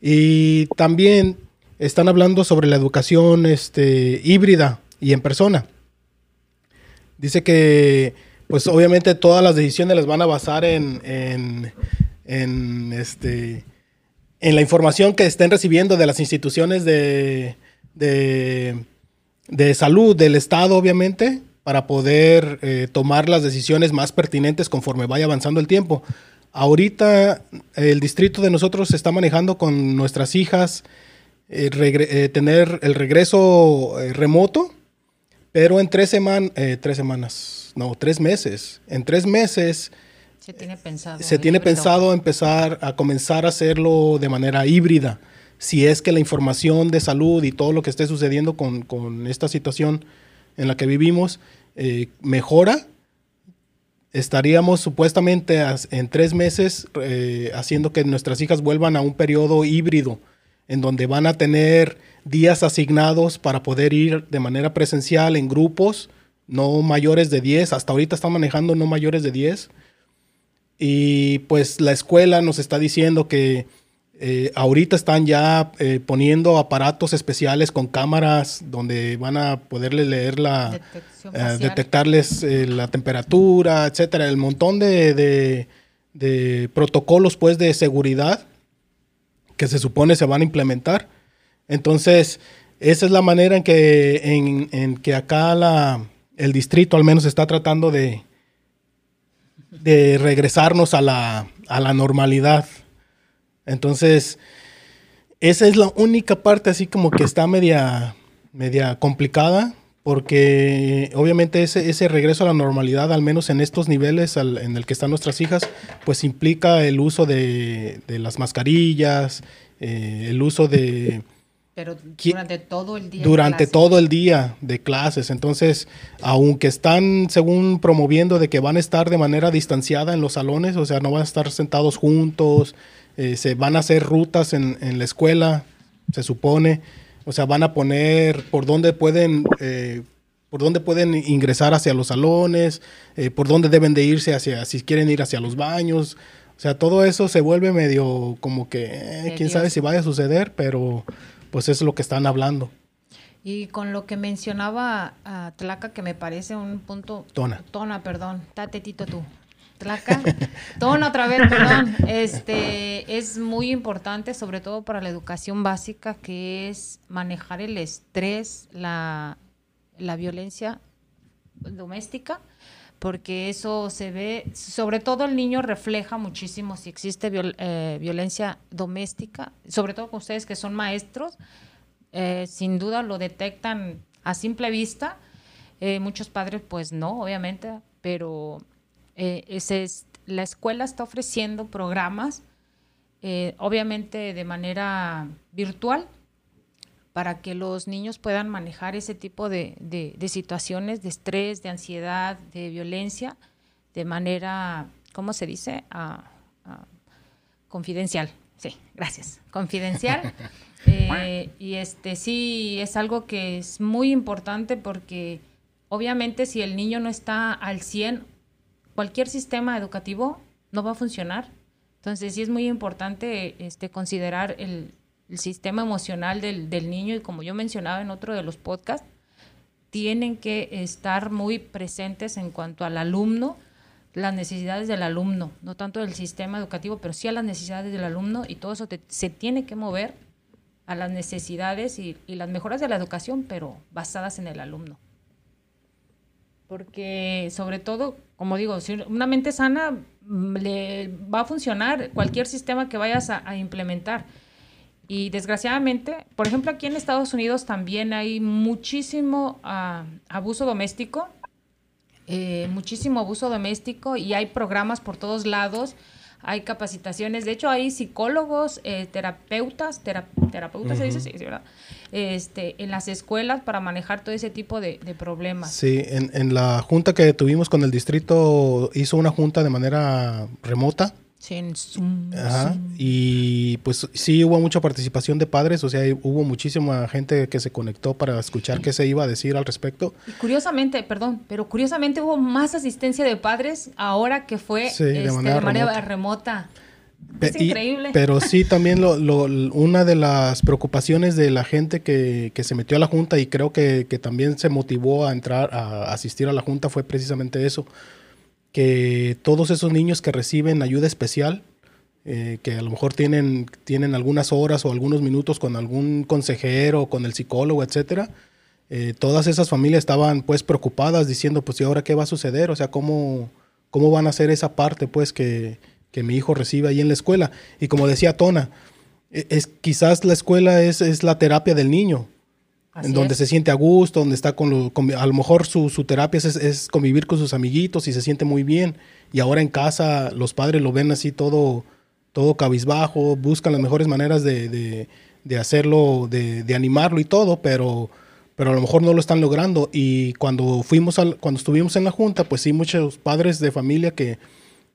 Y también están hablando sobre la educación este, híbrida y en persona. Dice que, pues obviamente todas las decisiones las van a basar en, en, este, en la información que estén recibiendo de las instituciones de, de, de salud del Estado, obviamente, para poder eh, tomar las decisiones más pertinentes conforme vaya avanzando el tiempo. Ahorita el distrito de nosotros se está manejando con nuestras hijas eh, eh, tener el regreso remoto, pero en tres, semanas tres semanas, no, tres meses. En tres meses se tiene pensado, se tiene pensado empezar a comenzar a hacerlo de manera híbrida. Si es que la información de salud y todo lo que esté sucediendo con, con esta situación en la que vivimos mejora, estaríamos supuestamente en tres meses haciendo que nuestras hijas vuelvan a un periodo híbrido en donde van a tener días asignados para poder ir de manera presencial en grupos, no mayores de 10, hasta ahorita están manejando no mayores de 10. Y pues la escuela nos está diciendo que eh, ahorita están ya eh, poniendo aparatos especiales con cámaras donde van a poderle leer la, eh, detectarles la temperatura, etcétera, el montón de, de, de protocolos pues de seguridad que se supone se van a implementar. Entonces, esa es la manera en que, en, que acá la, el distrito al menos está tratando de, de regresarnos a la, a la normalidad. Entonces, esa es la única parte así como que está media, media complicada, porque obviamente ese, ese regreso a la normalidad, al menos en estos niveles en el que están nuestras hijas, pues implica el uso de, las mascarillas, eh, el uso de... Pero durante todo el día. Durante todo el día de clases. Entonces, aunque están, según promoviendo, de que van a estar de manera distanciada en los salones, o sea, no van a estar sentados juntos, eh, se van a hacer rutas en, en la escuela, se supone o sea, van a poner por dónde pueden, eh, por dónde pueden ingresar hacia los salones, eh, por dónde deben de irse hacia, si quieren ir hacia los baños. O sea, todo eso se vuelve medio como que, eh, quién sabe si vaya a suceder, pero pues es lo que están hablando. Y con lo que mencionaba a Tlaca, que me parece un punto... Tona. Tona, perdón. Tatetito tú. Tlaca. Tona otra vez, perdón. Este, es muy importante, sobre todo para la educación básica, que es manejar el estrés, la, violencia doméstica, porque eso se ve, sobre todo el niño refleja muchísimo si existe eh, violencia doméstica, sobre todo con ustedes que son maestros, eh, sin duda lo detectan a simple vista. Eh, muchos padres, pues no, obviamente, pero eh, es, la escuela está ofreciendo programas, eh, obviamente de manera virtual, para que los niños puedan manejar ese tipo de, situaciones de estrés, de ansiedad, de violencia, de manera, ¿cómo se dice? confidencial. Sí, gracias. Confidencial. [laughs] Eh, y este sí es algo que es muy importante porque obviamente si el niño no está al 100 cualquier sistema educativo no va a funcionar. Entonces sí es muy importante este, considerar el, sistema emocional del, niño y como yo mencionaba en otro de los podcasts, tienen que estar muy presentes en cuanto al alumno, las necesidades del alumno, no tanto del sistema educativo, pero sí a las necesidades del alumno y todo eso se tiene que mover a las necesidades y, las mejoras de la educación, pero basadas en el alumno. Porque sobre todo, como digo, una mente sana mm, le va a funcionar cualquier sistema que vayas a, implementar. Y desgraciadamente, por ejemplo, aquí en Estados Unidos también hay muchísimo ah, abuso doméstico eh, muchísimo abuso doméstico y hay programas por todos lados, hay capacitaciones, de hecho hay psicólogos, eh, terapeutas, terapeutas se dice, sí, ¿verdad? Este, en las escuelas para manejar todo ese tipo de, de problemas. Sí, en, en la junta que tuvimos con el distrito hizo una junta de manera remota y pues sí hubo mucha participación de padres, o sea, hubo muchísima gente que se conectó para escuchar qué se iba a decir al respecto. Y curiosamente, perdón, pero curiosamente hubo más asistencia de padres ahora que fue de, este, manera remota. Es increíble. pero sí, también lo, una de las preocupaciones de la gente que, que se metió a la Junta y creo que, que, también se motivó a entrar, a asistir a la Junta fue precisamente eso que todos esos niños que reciben ayuda especial, eh, que a lo mejor tienen, tienen algunas horas o algunos minutos con algún consejero, con el psicólogo, etcétera, eh, todas esas familias estaban pues preocupadas diciendo, pues ¿y ahora qué va a suceder? O sea, ¿cómo, cómo van a hacer esa parte pues que, que mi hijo recibe ahí en la escuela? Y como decía Tona, e, es, quizás la escuela es, es la terapia del niño, en donde se siente a gusto, donde está con, lo, a lo mejor su, terapia es, convivir con sus amiguitos y se siente muy bien. Y ahora en casa los padres lo ven así todo, todo cabizbajo, buscan las mejores maneras de, hacerlo, de, animarlo y todo, pero, pero a lo mejor no lo están logrando. Y cuando fuimos al, cuando estuvimos en la junta, pues sí, muchos padres de familia que,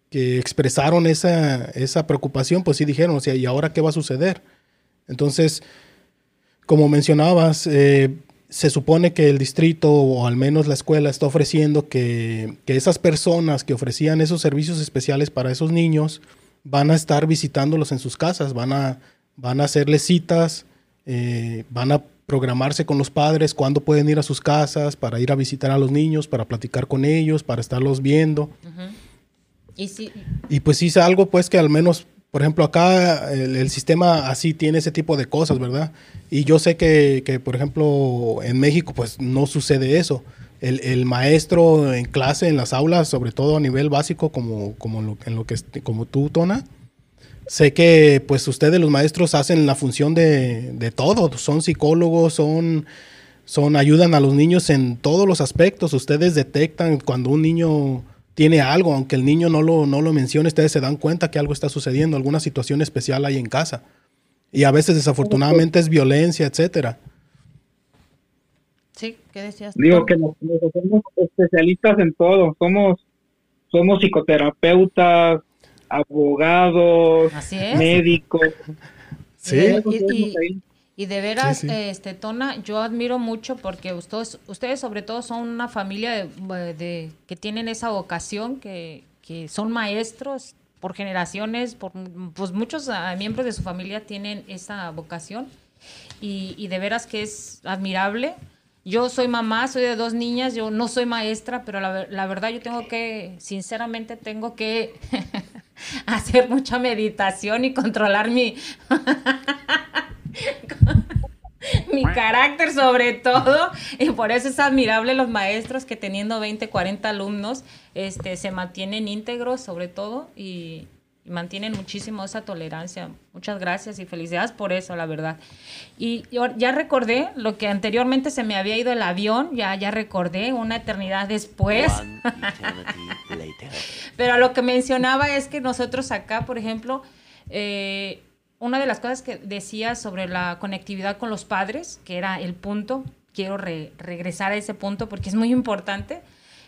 que expresaron esa, esa preocupación, pues sí dijeron, o sea, ¿y ahora qué va a suceder? Entonces, como mencionabas, eh, se supone que el distrito o al menos la escuela está ofreciendo que, esas personas que ofrecían esos servicios especiales para esos niños van a estar visitándolos en sus casas, van a, van a hacerles citas, eh, van a programarse con los padres cuándo pueden ir a sus casas para ir a visitar a los niños, para platicar con ellos, para estarlos viendo. y, sí. y pues sí, algo pues que al menos por ejemplo, acá el, sistema así tiene ese tipo de cosas, ¿verdad? Y yo sé que, que por ejemplo, en México, pues no sucede eso. El, el, maestro en clase, en las aulas, sobre todo a nivel básico, como, como, lo, en lo que, como tú, Tona, sé que pues ustedes los maestros hacen la función de, de todo. Son psicólogos, son, son, ayudan a los niños en todos los aspectos. Ustedes detectan cuando un niño tiene algo, aunque el niño no lo, no lo mencione, ustedes se dan cuenta que algo está sucediendo, alguna situación especial hay en casa. Y a veces desafortunadamente es violencia, etcétera. Sí, ¿qué decías? Digo que somos especialistas en todo, somos, somos psicoterapeutas, abogados, médicos. [laughs] Sí. Y de veras, este Tona, yo admiro mucho porque ustedes, ustedes sobre todo son una familia de, que tienen esa vocación, que, que, son maestros por generaciones, por pues muchos ah, miembros de su familia tienen esa vocación y, y de veras que es admirable. Yo soy mamá, soy de dos niñas, yo no soy maestra, pero la, la verdad yo tengo que, sinceramente tengo que [laughs] hacer mucha meditación y controlar mi... [laughs] [laughs] mi carácter sobre todo, y por eso es admirable los maestros que teniendo 20, 40 alumnos, este, se mantienen íntegros sobre todo y, mantienen muchísimo esa tolerancia. Muchas gracias y felicidades por eso, la verdad. Y ya recordé lo que anteriormente se me había ido el avión, ya, ya recordé una eternidad después. [laughs] Pero lo que mencionaba es que nosotros acá, por ejemplo, eh, una de las cosas que decía sobre la conectividad con los padres, que era el punto, quiero regresar a ese punto porque es muy importante.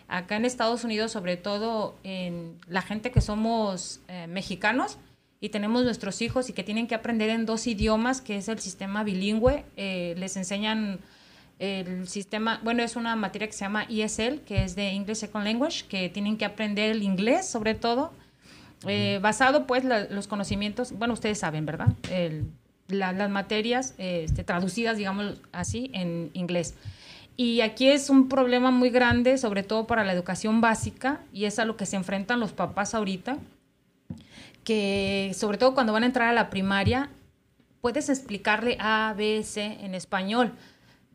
Acá en Estados Unidos, sobre todo en la gente que somos eh, mexicanos y tenemos nuestros hijos y que tienen que aprender en dos idiomas, que es el sistema bilingüe, eh, les enseñan el sistema, bueno, es una materia que se llama ESL, que es de English Second Language, que tienen que aprender el inglés sobre todo eh, basado pues los conocimientos, bueno, ustedes saben, ¿verdad? las materias este, traducidas, digamos así, en inglés. Y aquí es un problema muy grande, sobre todo para la educación básica, y es a lo que se enfrentan los papás ahorita, que sobre todo cuando van a entrar a la primaria, puedes explicarle A, B, C en español,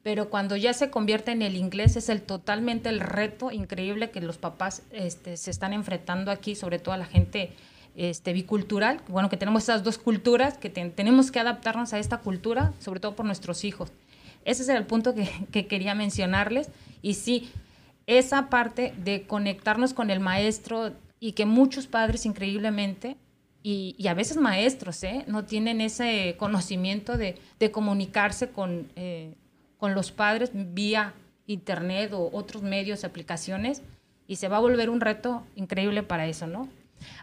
pero cuando ya se convierte en el inglés es el totalmente el reto increíble que los papás este, se están enfrentando aquí, sobre todo a la gente este, bicultural, bueno, que tenemos esas dos culturas, que tenemos que adaptarnos a esta cultura, sobre todo por nuestros hijos. Ese es el punto que, que quería mencionarles. Y sí, esa parte de conectarnos con el maestro y que muchos padres increíblemente y, y, a veces maestros ¿eh? no tienen ese conocimiento de, de comunicarse con, eh, con los padres vía internet o otros medios, aplicaciones, y se va a volver un reto increíble para eso, ¿no?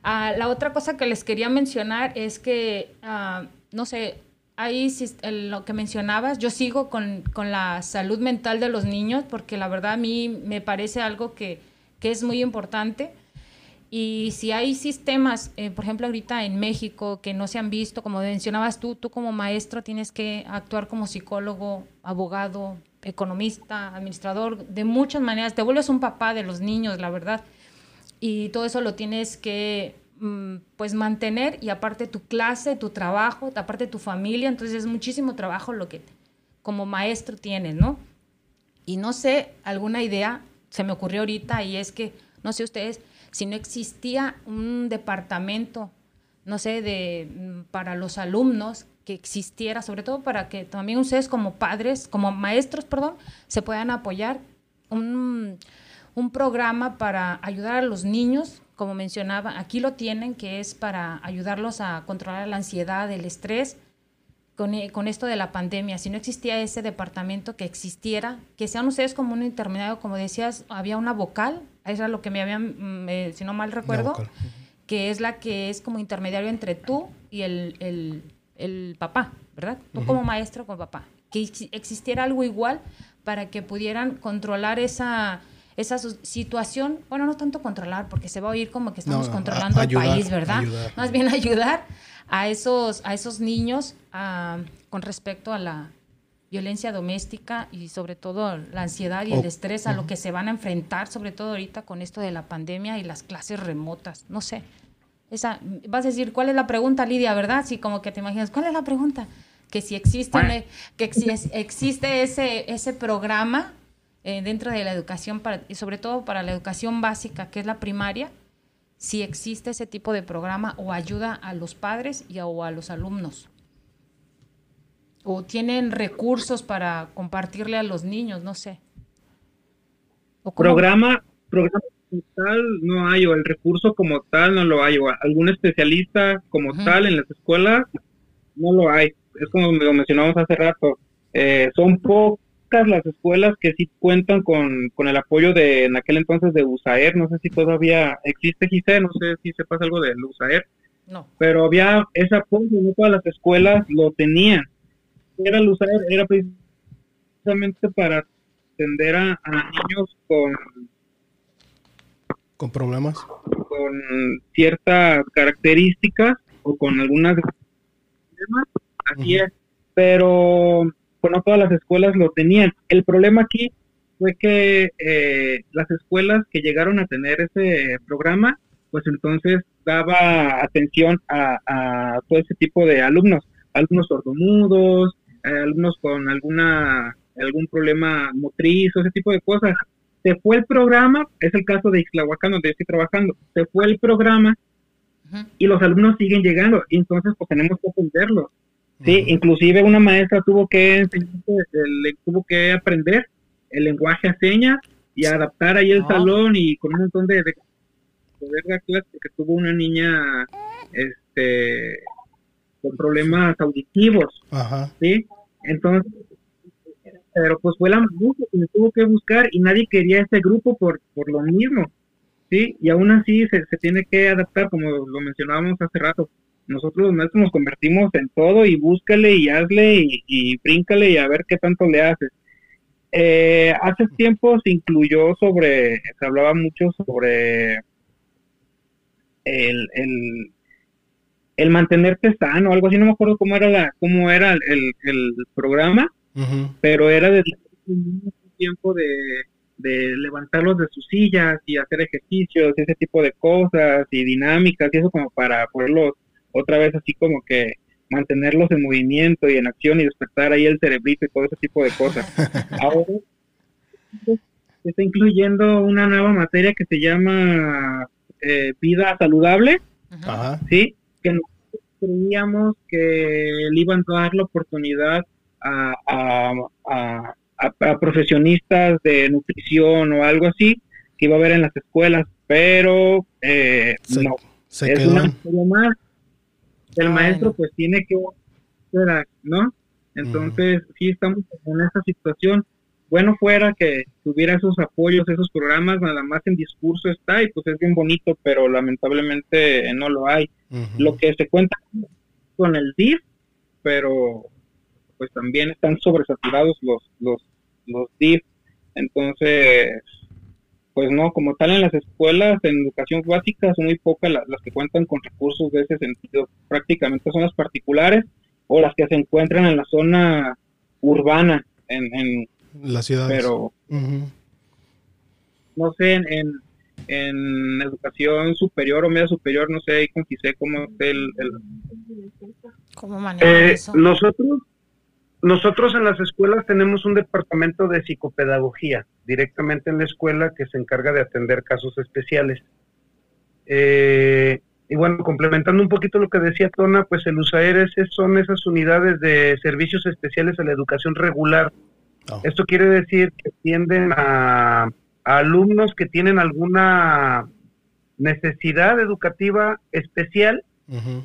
Ah, la otra cosa que les quería mencionar es que, ah, no sé, ahí lo que mencionabas, yo sigo con, con, la salud mental de los niños porque la verdad a mí me parece algo que, que es muy importante. Y si hay sistemas, eh, por ejemplo, ahorita en México que no se han visto, como mencionabas tú, tú como maestro tienes que actuar como psicólogo, abogado, economista, administrador, de muchas maneras. Te vuelves un papá de los niños, la verdad. Y todo eso lo tienes que mm, pues mantener y aparte tu clase, tu trabajo, aparte tu familia, entonces es muchísimo trabajo lo que como maestro tienes, ¿no? Y no sé, alguna idea se me ocurrió ahorita y es que, no sé ustedes, si no existía un departamento, no sé, de, mm, para los alumnos que existiera, sobre todo para que también ustedes como padres, como maestros, perdón, se puedan apoyar un, un programa para ayudar a los niños, como mencionaba, aquí lo tienen, que es para ayudarlos a controlar la ansiedad, el estrés, con, eh, con, esto de la pandemia, si no existía ese departamento que existiera, que sean ustedes como un intermediario, como decías, había una vocal, eso es lo que me habían, mm, si no mal recuerdo, que es la que es como intermediario entre tú y el, el, el papá, ¿verdad? Tú como maestro con papá. Que existiera algo igual para que pudieran controlar esa, esa situación, bueno, no tanto controlar, porque se va a oír como que estamos controlando al país, ¿verdad? Más bien [laughs] ayudar a esos, a esos niños con respecto a la violencia doméstica y sobre todo la ansiedad y el estrés a lo que se van a enfrentar, sobre todo ahorita con esto de la pandemia y las clases remotas. No sé. Esa, vas a decir, ¿cuál es la pregunta, Lidia, verdad? Sí, como que te imaginas, ¿cuál es la pregunta? Que si existe, que si existe ese, ese programa eh, dentro de la educación, para, y sobre todo para la educación básica, que es la primaria, si existe ese tipo de programa o ayuda a los padres y a, o a los alumnos. O tienen recursos para compartirle a los niños, no sé. programa, programa como tal no hay, o el recurso como tal no lo hay, o algún especialista como tal en las escuelas no lo hay. Es como lo mencionamos hace rato. Eh, son pocos las escuelas que sí cuentan con, con el apoyo de, en aquel entonces, de USAER. No sé si todavía existe, Giselle, no sé si sepas algo de USAER. No. Pero había ese apoyo, no todas las escuelas lo tenían. Era el USAER, era precisamente para atender a, niños con con problemas con ciertas características o con algunas así es pero pues no todas las escuelas lo tenían. El problema aquí fue que eh, las escuelas que llegaron a tener ese programa, pues entonces daba atención a, todo ese tipo de alumnos, alumnos sordomudos, eh, alumnos con alguna algún problema motriz o ese tipo de cosas. Se fue el programa, es el caso de Ixtlahuacán donde estoy trabajando, se fue el programa y los alumnos siguen llegando, y entonces pues tenemos que atenderlos. Sí, inclusive una maestra tuvo que le tuvo que aprender el lenguaje a señas y adaptar ahí el ah. salón y con un montón de, poder dar clases porque tuvo una niña este con problemas auditivos, sí, entonces pero pues fue la maestra que me tuvo que buscar y nadie quería ese grupo por por lo mismo, sí, y aún así se, se tiene que adaptar como lo mencionábamos hace rato nosotros los maestros nos convertimos en todo y búscale y hazle y, y bríncale y a ver qué tanto le haces. Eh, hace tiempo se incluyó sobre, se hablaba mucho sobre el, el, el mantenerte sano, algo así, no me acuerdo cómo era la, cómo era el, el programa, pero era de tiempo de, de levantarlos de sus sillas y hacer ejercicios, ese tipo de cosas y dinámicas y eso como para poderlos otra vez así como que mantenerlos en movimiento y en acción y despertar ahí el cerebrito y todo ese tipo de cosas. [laughs] Ahora se está incluyendo una nueva materia que se llama eh, vida saludable, ¿sí? Que nosotros creíamos que le iban a dar la oportunidad a, a, profesionistas de nutrición o algo así que iba a haber en las escuelas, pero eh, no. es una historia más. El maestro pues tiene que, ¿no? Entonces, sí estamos en esa situación bueno fuera que tuviera esos apoyos, esos programas, nada más en discurso está y pues es bien bonito, pero lamentablemente no lo hay. Lo que se cuenta con el DIF, pero pues también están sobresaturados los, los, los DIF. Entonces, pues no, como tal en las escuelas en educación básica son muy pocas las, las que cuentan con recursos de ese sentido. Prácticamente son las particulares o las que se encuentran en la zona urbana, en, en la ciudad Pero, no sé, en, en, educación superior o media superior, no sé, con quise cómo el... eh, Nosotros, nosotros en las escuelas tenemos un departamento de psicopedagogía directamente en la escuela que se encarga de atender casos especiales. Eh, y bueno, complementando un poquito lo que decía Tona, pues el USAER son esas unidades de servicios especiales a la educación regular Oh. Esto quiere decir que tienden a, alumnos que tienen alguna necesidad educativa especial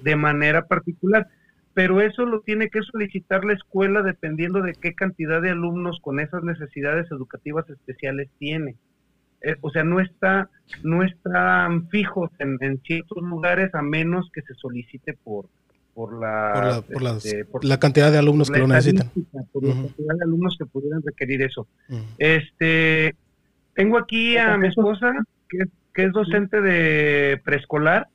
de manera particular, pero eso lo tiene que solicitar la escuela dependiendo de qué cantidad de alumnos con esas necesidades educativas especiales tiene. Eh, o sea, no está no están fijos en, en ciertos lugares a menos que se solicite por por la, por la, este, la cantidad de alumnos que lo necesitan. Por la cantidad de alumnos que pudieran requerir eso. Este, tengo aquí a mi esposa, que, que es docente de preescolar,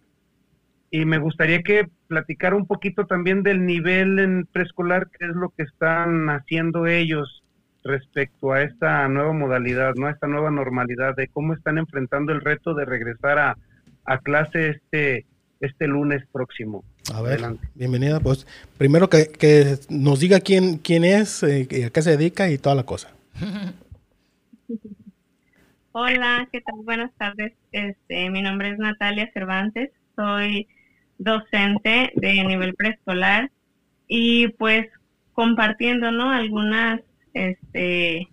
y me gustaría que platicara un poquito también del nivel en preescolar, qué es lo que están haciendo ellos respecto a esta nueva modalidad, ¿no? A esta nueva normalidad, de cómo están enfrentando el reto de regresar a, a clase este este lunes próximo. A ver, bienvenida. Pues primero que, nos diga quién, quién es, eh, a qué se dedica y toda la cosa. [laughs] Hola, ¿qué tal? Buenas tardes. Este, mi nombre es Natalia Cervantes, soy docente de nivel preescolar y pues compartiendo, ¿no? Algunas este,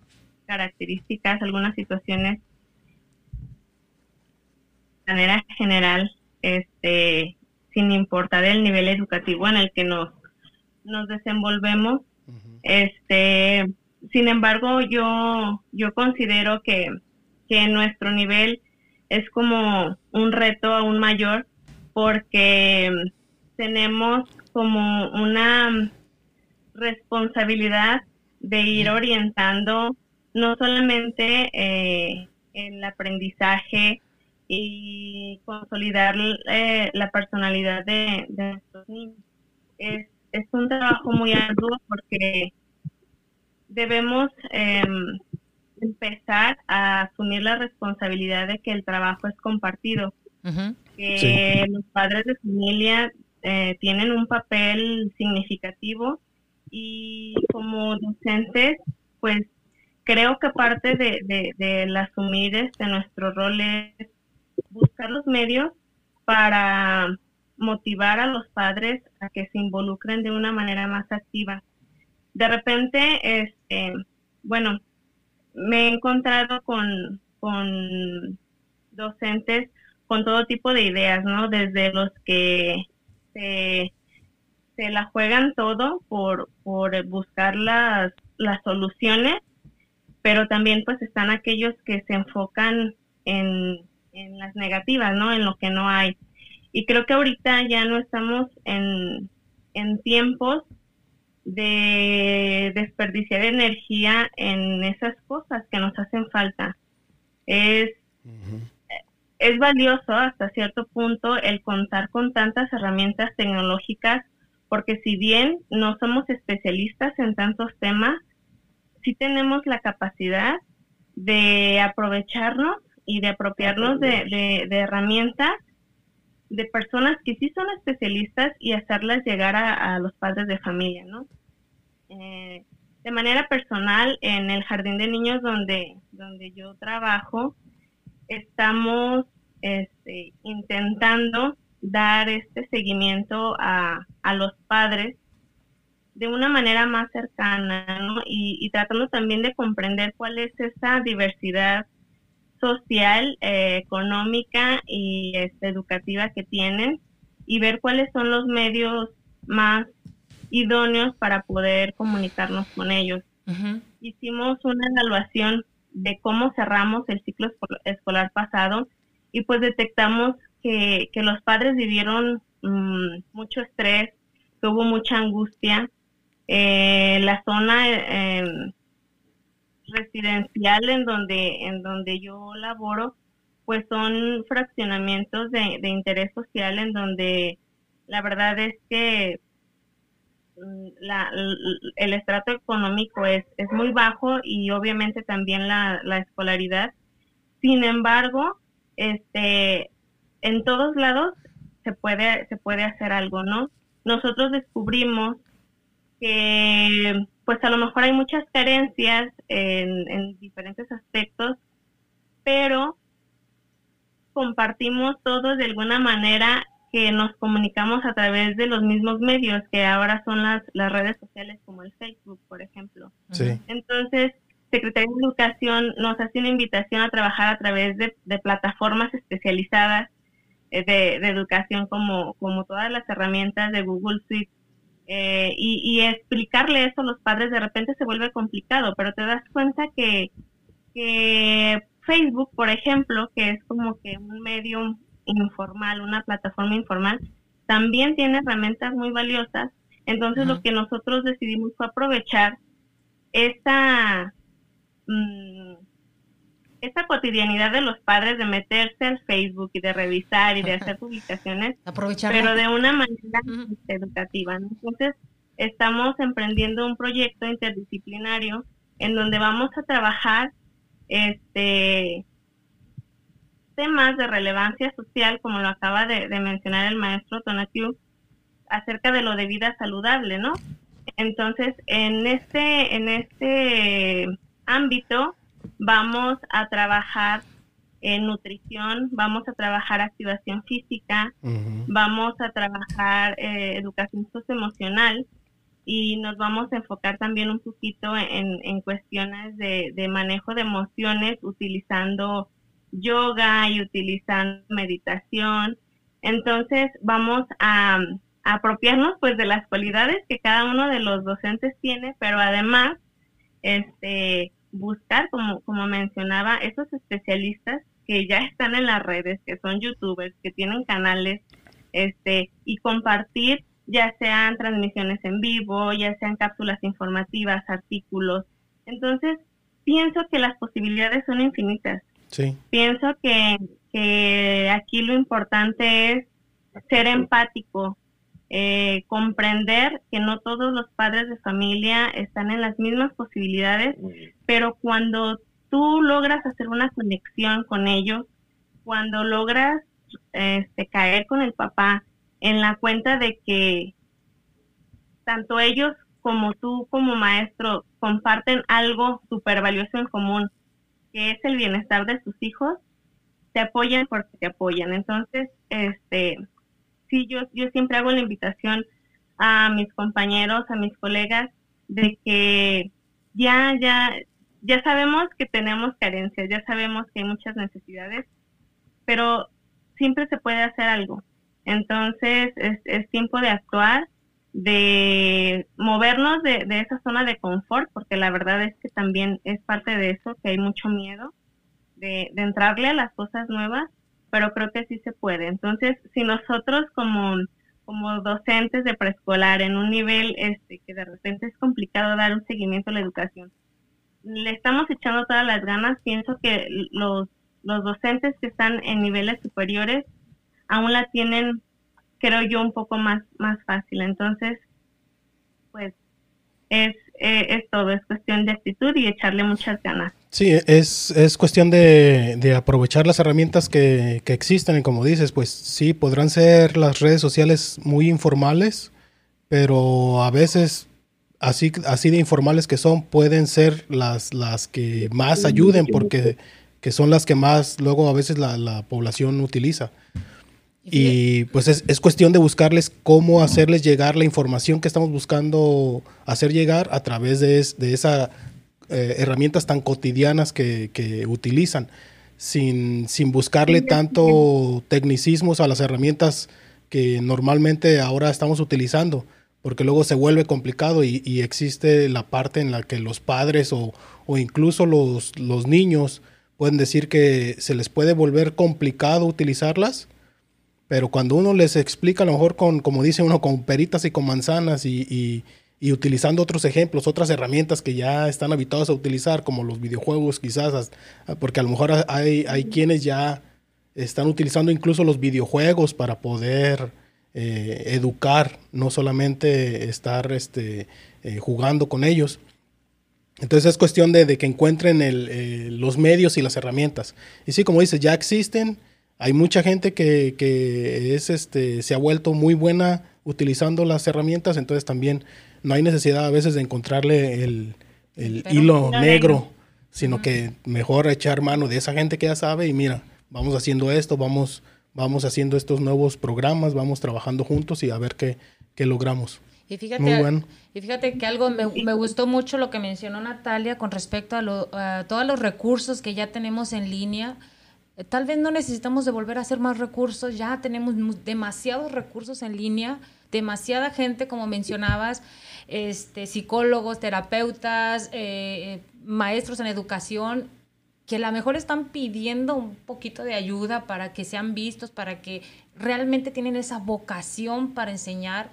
características, algunas situaciones de manera general este, sin importar el nivel educativo en el que nos, nos desenvolvemos. Este, sin embargo, yo, yo considero que, que nuestro nivel es como un reto aún mayor porque tenemos como una responsabilidad de ir orientando no solamente eh, el aprendizaje y consolidar eh, la personalidad de, nuestros niños. Es, es, un trabajo muy arduo porque debemos em, empezar a asumir la responsabilidad de que el trabajo es compartido, que los padres de familia eh, tienen un papel significativo y como docentes, pues creo que parte de, de, del asumir este nuestro rol es buscar los medios para motivar a los padres a que se involucren de una manera más activa. De repente, este, bueno, me he encontrado con, con docentes con todo tipo de ideas, ¿no? Desde los que se, se la juegan todo por, por buscar las, las soluciones, pero también pues están aquellos que se enfocan en en las negativas, ¿no? En lo que no hay. Y creo que ahorita ya no estamos en, en tiempos de desperdiciar energía en esas cosas que nos hacen falta. Es, es valioso hasta cierto punto el contar con tantas herramientas tecnológicas, porque si bien no somos especialistas en tantos temas, sí tenemos la capacidad de aprovecharnos y de apropiarnos de, de, herramientas de personas que sí son especialistas y hacerlas llegar a, los padres de familia, ¿no? Eh, de manera personal, en el jardín de niños donde, donde yo trabajo, estamos este, intentando dar este seguimiento a, a, los padres de una manera más cercana ¿no? y, y, tratando también de comprender cuál es esa diversidad social, eh, económica y este, educativa que tienen y ver cuáles son los medios más idóneos para poder comunicarnos con ellos. Hicimos una evaluación de cómo cerramos el ciclo escolar pasado y pues detectamos que, que los padres vivieron mm, mucho estrés, que hubo mucha angustia. Eh, la zona eh, residencial en donde, en donde yo laboro, pues son fraccionamientos de, de interés social en donde la verdad es que la, el estrato económico es, es muy bajo y obviamente también la, la escolaridad. Sin embargo, este, en todos lados se puede, se puede hacer algo, ¿no? Nosotros descubrimos que pues a lo mejor hay muchas carencias en, diferentes aspectos, pero compartimos todos de alguna manera que nos comunicamos a través de los mismos medios que ahora son las, las redes sociales como el Facebook, por ejemplo. Entonces, Secretaría de Educación nos hace una invitación a trabajar a través de, plataformas especializadas eh, de, de, educación como, como todas las herramientas de Google Suite eh, y, explicarle eso a los padres de repente se vuelve complicado, pero te das cuenta que, Facebook, por ejemplo, que es como que un medio informal, una plataforma informal, también tiene herramientas muy valiosas. Entonces lo que nosotros decidimos fue aprovechar esa, mm, esa cotidianidad de los padres de meterse al Facebook y de revisar y de hacer publicaciones, pero de una manera educativa. Entonces, estamos emprendiendo un proyecto interdisciplinario en donde vamos a trabajar este temas de relevancia social, como lo acaba de, mencionar el maestro Tonatiu, acerca de lo de vida saludable, ¿no? Entonces, en este, en este ámbito, vamos a trabajar en nutrición, vamos a trabajar activación física, vamos a trabajar eh, educación socioemocional y nos vamos a enfocar también un poquito en, cuestiones de, manejo de emociones utilizando yoga y utilizando meditación. Entonces vamos a, a apropiarnos pues de las cualidades que cada uno de los docentes tiene, pero además este buscar, como, como mencionaba, esos especialistas que ya están en las redes, que son youtubers, que tienen canales, este, y compartir ya sean transmisiones en vivo, ya sean cápsulas informativas, artículos. Entonces, pienso que las posibilidades son infinitas. Sí. Pienso que, que aquí lo importante es ser empático, eh, comprender que no todos los padres de familia están en las mismas posibilidades, pero cuando tú logras hacer una conexión con ellos, cuando logras este, caer con el papá en la cuenta de que tanto ellos como tú como maestro comparten algo súper valioso en común, que es el bienestar de sus hijos, te apoyan porque te apoyan. Entonces, este, sí, yo, yo siempre hago la invitación a mis compañeros, a mis colegas, de que ya, ya, ya sabemos que tenemos carencias, ya sabemos que hay muchas necesidades, pero siempre se puede hacer algo. Entonces es, es tiempo de actuar, de movernos de, de, esa zona de confort, porque la verdad es que también es parte de eso, que hay mucho miedo de, entrarle a las cosas nuevas pero creo que sí se puede. Entonces, si nosotros como, como docentes de preescolar en un nivel este que de repente es complicado dar un seguimiento a la educación, le estamos echando todas las ganas, pienso que los, los docentes que están en niveles superiores aún la tienen, creo yo, un poco más, más fácil. Entonces, pues es, eh, es todo, es cuestión de actitud y echarle muchas ganas. Sí, es, es cuestión de, de aprovechar las herramientas que, que, existen y como dices, pues sí, podrán ser las redes sociales muy informales, pero a veces así, así de informales que son, pueden ser las, las que más ayuden porque que son las que más luego a veces la, la población utiliza. Y pues es, es, cuestión de buscarles cómo hacerles llegar la información que estamos buscando hacer llegar a través de, de esas eh, herramientas tan cotidianas que, que utilizan, sin, sin, buscarle tanto tecnicismos a las herramientas que normalmente ahora estamos utilizando, porque luego se vuelve complicado y, y existe la parte en la que los padres o, o incluso los, los niños pueden decir que se les puede volver complicado utilizarlas pero cuando uno les explica, a lo mejor con, como dice uno, con peritas y con manzanas y, y, utilizando otros ejemplos, otras herramientas que ya están habituados a utilizar, como los videojuegos quizás, porque a lo mejor hay, hay quienes ya están utilizando incluso los videojuegos para poder eh, educar, no solamente estar este, eh, jugando con ellos. Entonces es cuestión de, que encuentren eh, los medios y las herramientas. Y sí, como dices, ya existen, hay mucha gente que, que, es, este, se ha vuelto muy buena utilizando las herramientas, entonces también no hay necesidad a veces de encontrarle el, el hilo negro, sino que mejor echar mano de esa gente que ya sabe y mira, vamos haciendo esto, vamos, vamos haciendo estos nuevos programas, vamos trabajando juntos y a ver qué, qué logramos. Y fíjate, Muy bueno. y fíjate que algo me, me, gustó mucho lo que mencionó Natalia con respecto a, lo, a todos los recursos que ya tenemos en línea Tal vez no necesitamos de volver a hacer más recursos, ya tenemos demasiados recursos en línea, demasiada gente, como mencionabas, este, psicólogos, terapeutas, eh, maestros en educación, que a lo mejor están pidiendo un poquito de ayuda para que sean vistos, para que realmente tienen esa vocación para enseñar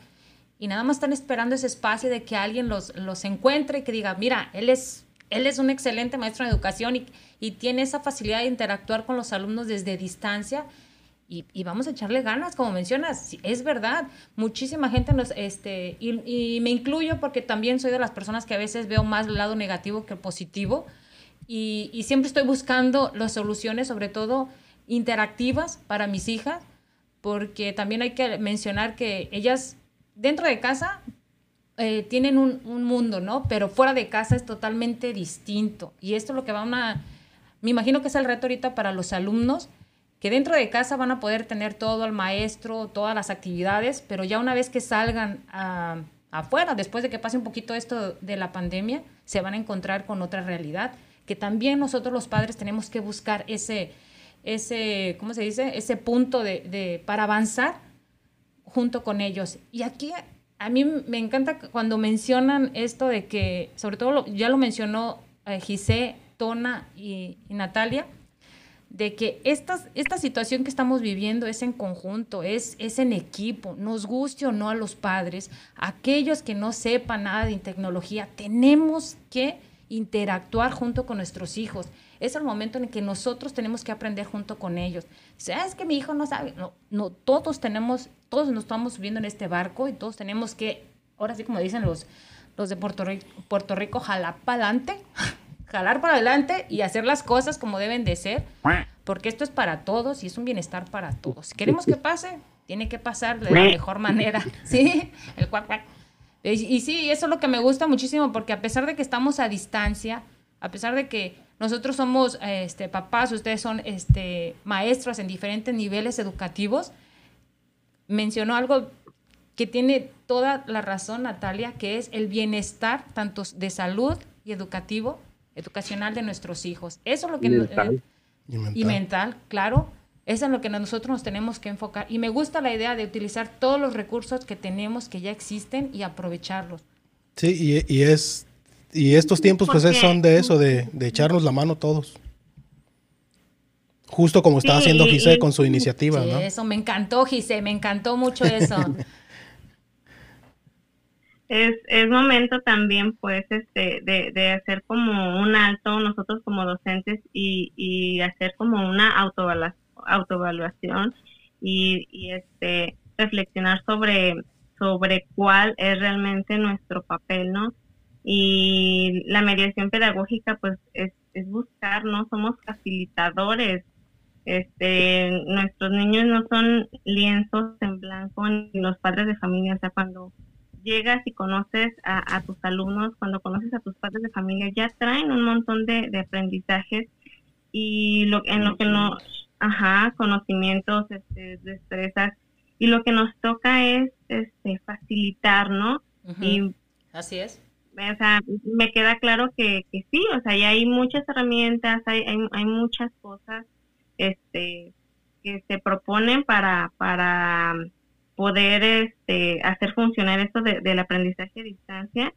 y nada más están esperando ese espacio de que alguien los, los encuentre y que diga, mira, él es él es un excelente maestro en educación y, y, tiene esa facilidad de interactuar con los alumnos desde distancia. Y, y vamos a echarle ganas, como mencionas, es verdad, muchísima gente nos, este, y, y, me incluyo porque también soy de las personas que a veces veo más el lado negativo que el positivo, y, siempre estoy buscando las soluciones, sobre todo interactivas para mis hijas, porque también hay que mencionar que ellas dentro de casa eh, tienen un, un, mundo, ¿no? Pero fuera de casa es totalmente distinto. Y esto es lo que van a, me imagino que es el reto ahorita para los alumnos, que dentro de casa van a poder tener todo el maestro, todas las actividades, pero ya una vez que salgan afuera, después de que pase un poquito esto de la pandemia, se van a encontrar con otra realidad, que también nosotros los padres tenemos que buscar ese, ese ¿cómo se dice? Ese punto de, de para avanzar junto con ellos. Y aquí a mí me encanta cuando mencionan esto de que, sobre todo ya lo mencionó eh, Gisé, Tona y, Natalia, de que esta, esta situación que estamos viviendo es en conjunto, es, es en equipo, nos guste o no a los padres, aquellos que no sepan nada de tecnología, tenemos que interactuar junto con nuestros hijos. Es el momento en el que nosotros tenemos que aprender junto con ellos. ¿Sabes ah, que mi hijo no sabe? No, no, todos tenemos, todos nos estamos subiendo en este barco y todos tenemos que, ahora sí como dicen los, los de Puerto Rico, Puerto Rico, jalar para adelante, [laughs] jalar para adelante y hacer las cosas como deben de ser, porque esto es para todos y es un bienestar para todos. Si queremos que pase, tiene que pasar de la mejor manera, [laughs] ¿sí? El cuac, cuac. Y, y sí, eso es lo que me gusta muchísimo, porque a pesar de que estamos a distancia, a pesar de que nosotros somos este, papás, ustedes son este, maestros en diferentes niveles educativos. Mencionó algo que tiene toda la razón, Natalia, que es el bienestar tanto de salud y educativo, educacional de nuestros hijos. Eso es lo que... Mental. y, mental. y mental, claro. Eso es lo que nosotros nos tenemos que enfocar. Y me gusta la idea de utilizar todos los recursos que tenemos, que ya existen, y aprovecharlos. Sí, y, y es y estos tiempos pues son de eso, de, echarnos la mano todos. Justo como está haciendo Gise con su iniciativa, sí, Eso, me encantó, Gise, me encantó mucho [laughs] eso. es, es momento también, pues, este, de, de hacer como un alto nosotros como docentes y, y hacer como una autoevaluación y, y este, reflexionar sobre, sobre cuál es realmente nuestro papel, ¿no? y la mediación pedagógica pues es, es buscar, ¿no? Somos facilitadores. Este, nuestros niños no son lienzos en blanco ni los padres de familia, o sea, cuando llegas y conoces a, tus alumnos, cuando conoces a tus padres de familia, ya traen un montón de, aprendizajes y lo, en lo que nos, ajá, conocimientos, este, destrezas, y lo que nos toca es este, facilitar, ¿no? y, Así es. O sea, me queda claro que, que sí, o sea, ya hay muchas herramientas, hay, hay, hay muchas cosas este, que se proponen para, para poder este, hacer funcionar esto del aprendizaje a distancia,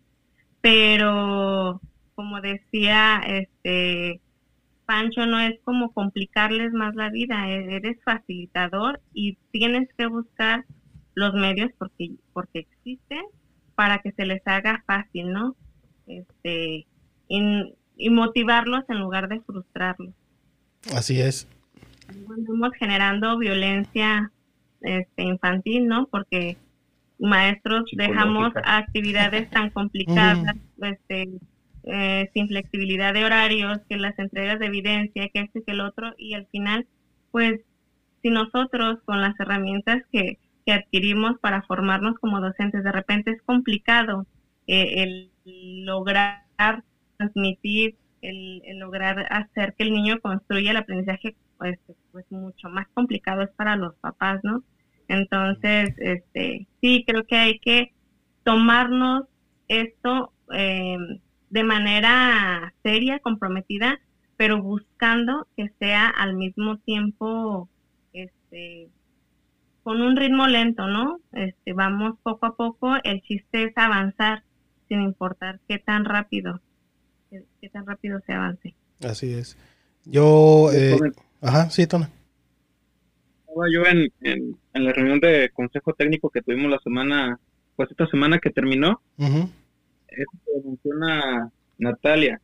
pero como decía este Pancho, no es como complicarles más la vida, e-, eres facilitador y tienes que buscar los medios porque, porque existen para que se les haga fácil, ¿no? Este, y, motivarlos en lugar de frustrarlos. Así es. Estamos generando violencia este, infantil, ¿no? Porque maestros dejamos actividades tan [laughs] complicadas, este, eh, sin flexibilidad de horarios, que las entregas de evidencia, que este que el otro, y al final, pues, si nosotros con las herramientas que, que adquirimos para formarnos como docentes, de repente es complicado eh, el lograr transmitir, el, el, lograr hacer que el niño construya el aprendizaje pues, pues mucho más complicado es para los papás, ¿no? Entonces, este, sí, creo que hay que tomarnos esto eh, de manera seria, comprometida, pero buscando que sea al mismo tiempo, este, con un ritmo lento, ¿no? Este, vamos poco a poco, el chiste es avanzar, sin importar qué tan rápido, qué, tan rápido se avance. Así es. Yo, eh, Ajá, sí, Tona. Estaba yo en, en, la reunión de consejo técnico que tuvimos la semana, pues esta semana que terminó, esto menciona Natalia,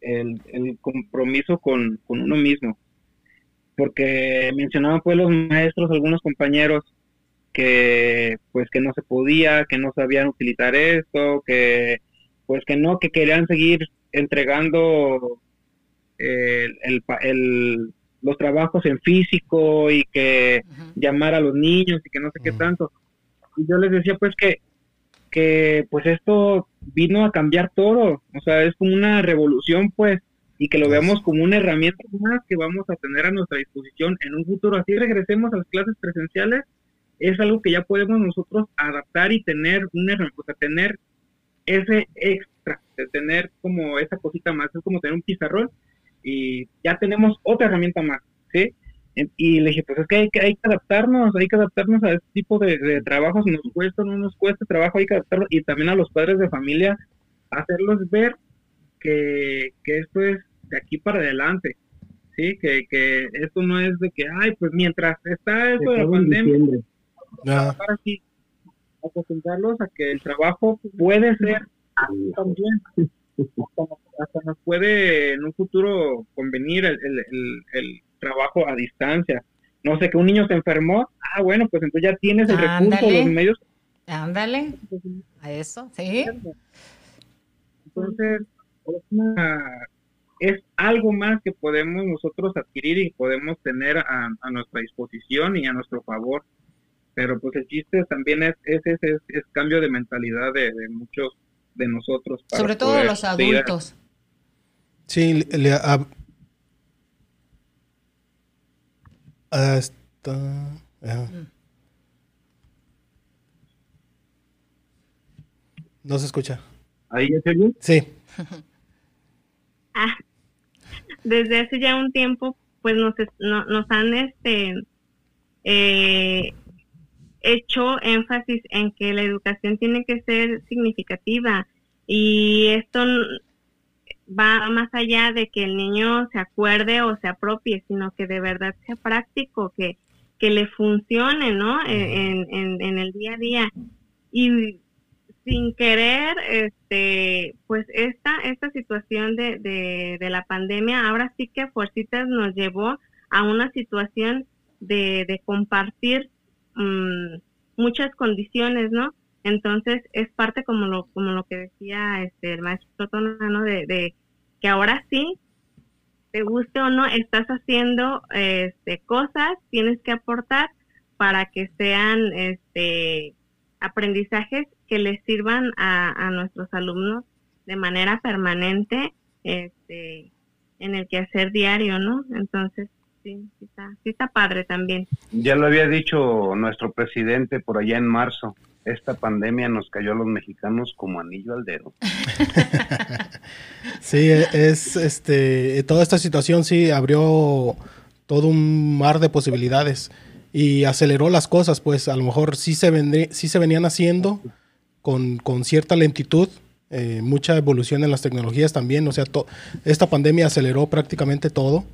el, el compromiso con, con uno mismo. Porque mencionaban pues los maestros, algunos compañeros, que pues que no se podía, que no sabían utilizar esto, que pues que no, que querían seguir entregando el, el, el, los trabajos en físico y que llamar a los niños y que no sé qué tanto. Y yo les decía pues que, que pues esto vino a cambiar todo, o sea, es como una revolución pues y que lo veamos como una herramienta más que vamos a tener a nuestra disposición en un futuro. Así regresemos a las clases presenciales, es algo que ya podemos nosotros adaptar y tener un o sea, tener ese extra, de tener como esa cosita más, es como tener un pizarrón y ya tenemos otra herramienta más, ¿sí? Y le dije, pues es que hay, que hay que adaptarnos, hay que adaptarnos a este tipo de, trabajos, nos cuesta, no nos cuesta trabajo, hay que adaptarlo, y también a los padres de familia, hacerlos ver que, esto es de aquí para adelante, ¿sí? Que, que esto no es de que, ay, pues mientras está eso de la pandemia, para sí, acostumbrarlos a que el trabajo puede ser también hasta nos puede en un futuro convenir el, el, trabajo a distancia. No sé, que un niño se enfermó, ah, bueno, pues entonces ya tienes el recurso, los medios. Ándale, a eso, sí. Entonces, es algo más que podemos nosotros adquirir y podemos tener a, nuestra disposición y a nuestro favor. Pero pues el chiste también es ese es, es, cambio de mentalidad de, de muchos de nosotros. Sobre todo los adultos. Sí, le, hasta... No se escucha. ¿Ahí ya se Sí. [laughs] ah, desde hace ya un tiempo, pues nos, nos han este eh, hecho énfasis en que la educación tiene que ser significativa y esto va más allá de que el niño se acuerde o se apropie, sino que de verdad sea práctico, que, que le funcione, ¿no? En, en, el día a día. Y sin querer, este, pues esta, esta situación de, de, la pandemia ahora sí que fuercitas nos llevó a una situación de, de compartir mm, muchas condiciones, ¿no? Entonces es parte como lo, como lo que decía este, el maestro Tonano de, de que ahora sí, te guste o no, estás haciendo este, cosas, tienes que aportar para que sean este, aprendizajes que les sirvan a, a nuestros alumnos de manera permanente este, en el quehacer diario, ¿no? Entonces, sí está padre también. Ya lo había dicho nuestro presidente por allá en marzo, esta pandemia nos cayó a los mexicanos como anillo al dedo. [laughs] sí, es este toda esta situación sí abrió todo un mar de posibilidades y aceleró las cosas, pues a lo mejor sí se sí se venían haciendo con, con cierta lentitud, eh, mucha evolución en las tecnologías también, o sea, esta pandemia aceleró prácticamente todo,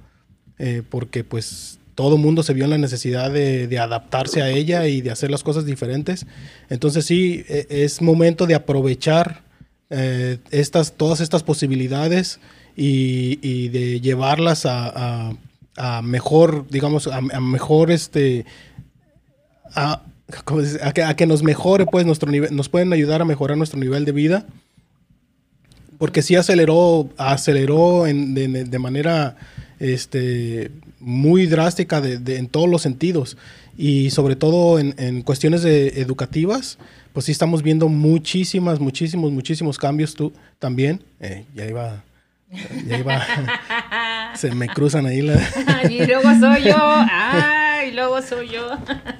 eh, porque pues todo mundo se vio en la necesidad de, adaptarse a ella y de hacer las cosas diferentes. Entonces sí, e, es momento de aprovechar eh, estas, todas estas posibilidades y, de llevarlas a, mejor, digamos, a, mejor este... A, que, nos mejore, pues, nuestro nivel, nos pueden ayudar a mejorar nuestro nivel de vida. Porque sí aceleró, aceleró de manera este, muy drástica de, en todos los sentidos y sobre todo en, cuestiones de educativas, pues sí estamos viendo muchísimas, muchísimos, muchísimos cambios tú también. Eh, ya iba, ya iba, [laughs] se me cruzan ahí la... [laughs] y luego soy yo, ay, luego soy yo.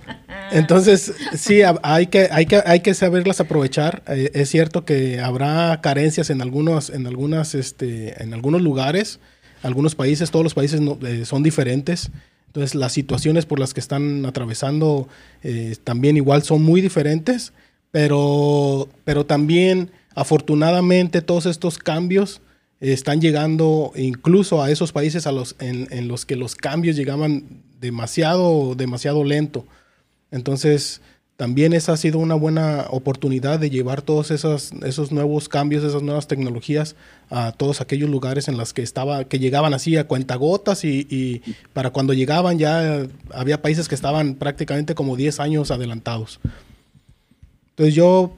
[laughs] Entonces, sí, hay que, hay que, hay que saberlas aprovechar. Eh, es cierto que habrá carencias en algunos, en algunas, este, en algunos lugares, algunos países, todos los países eh, son diferentes. Entonces las situaciones por las que están atravesando eh, también igual son muy diferentes, pero, pero también afortunadamente todos estos cambios están llegando incluso a esos países a los, en, en, los que los cambios llegaban demasiado, demasiado lento. Entonces, también esa ha sido una buena oportunidad de llevar todos esos, esos nuevos cambios, esas nuevas tecnologías a todos aquellos lugares en los que estaba, que llegaban así a cuentagotas y, y para cuando llegaban ya había países que estaban prácticamente como 10 años adelantados. Entonces yo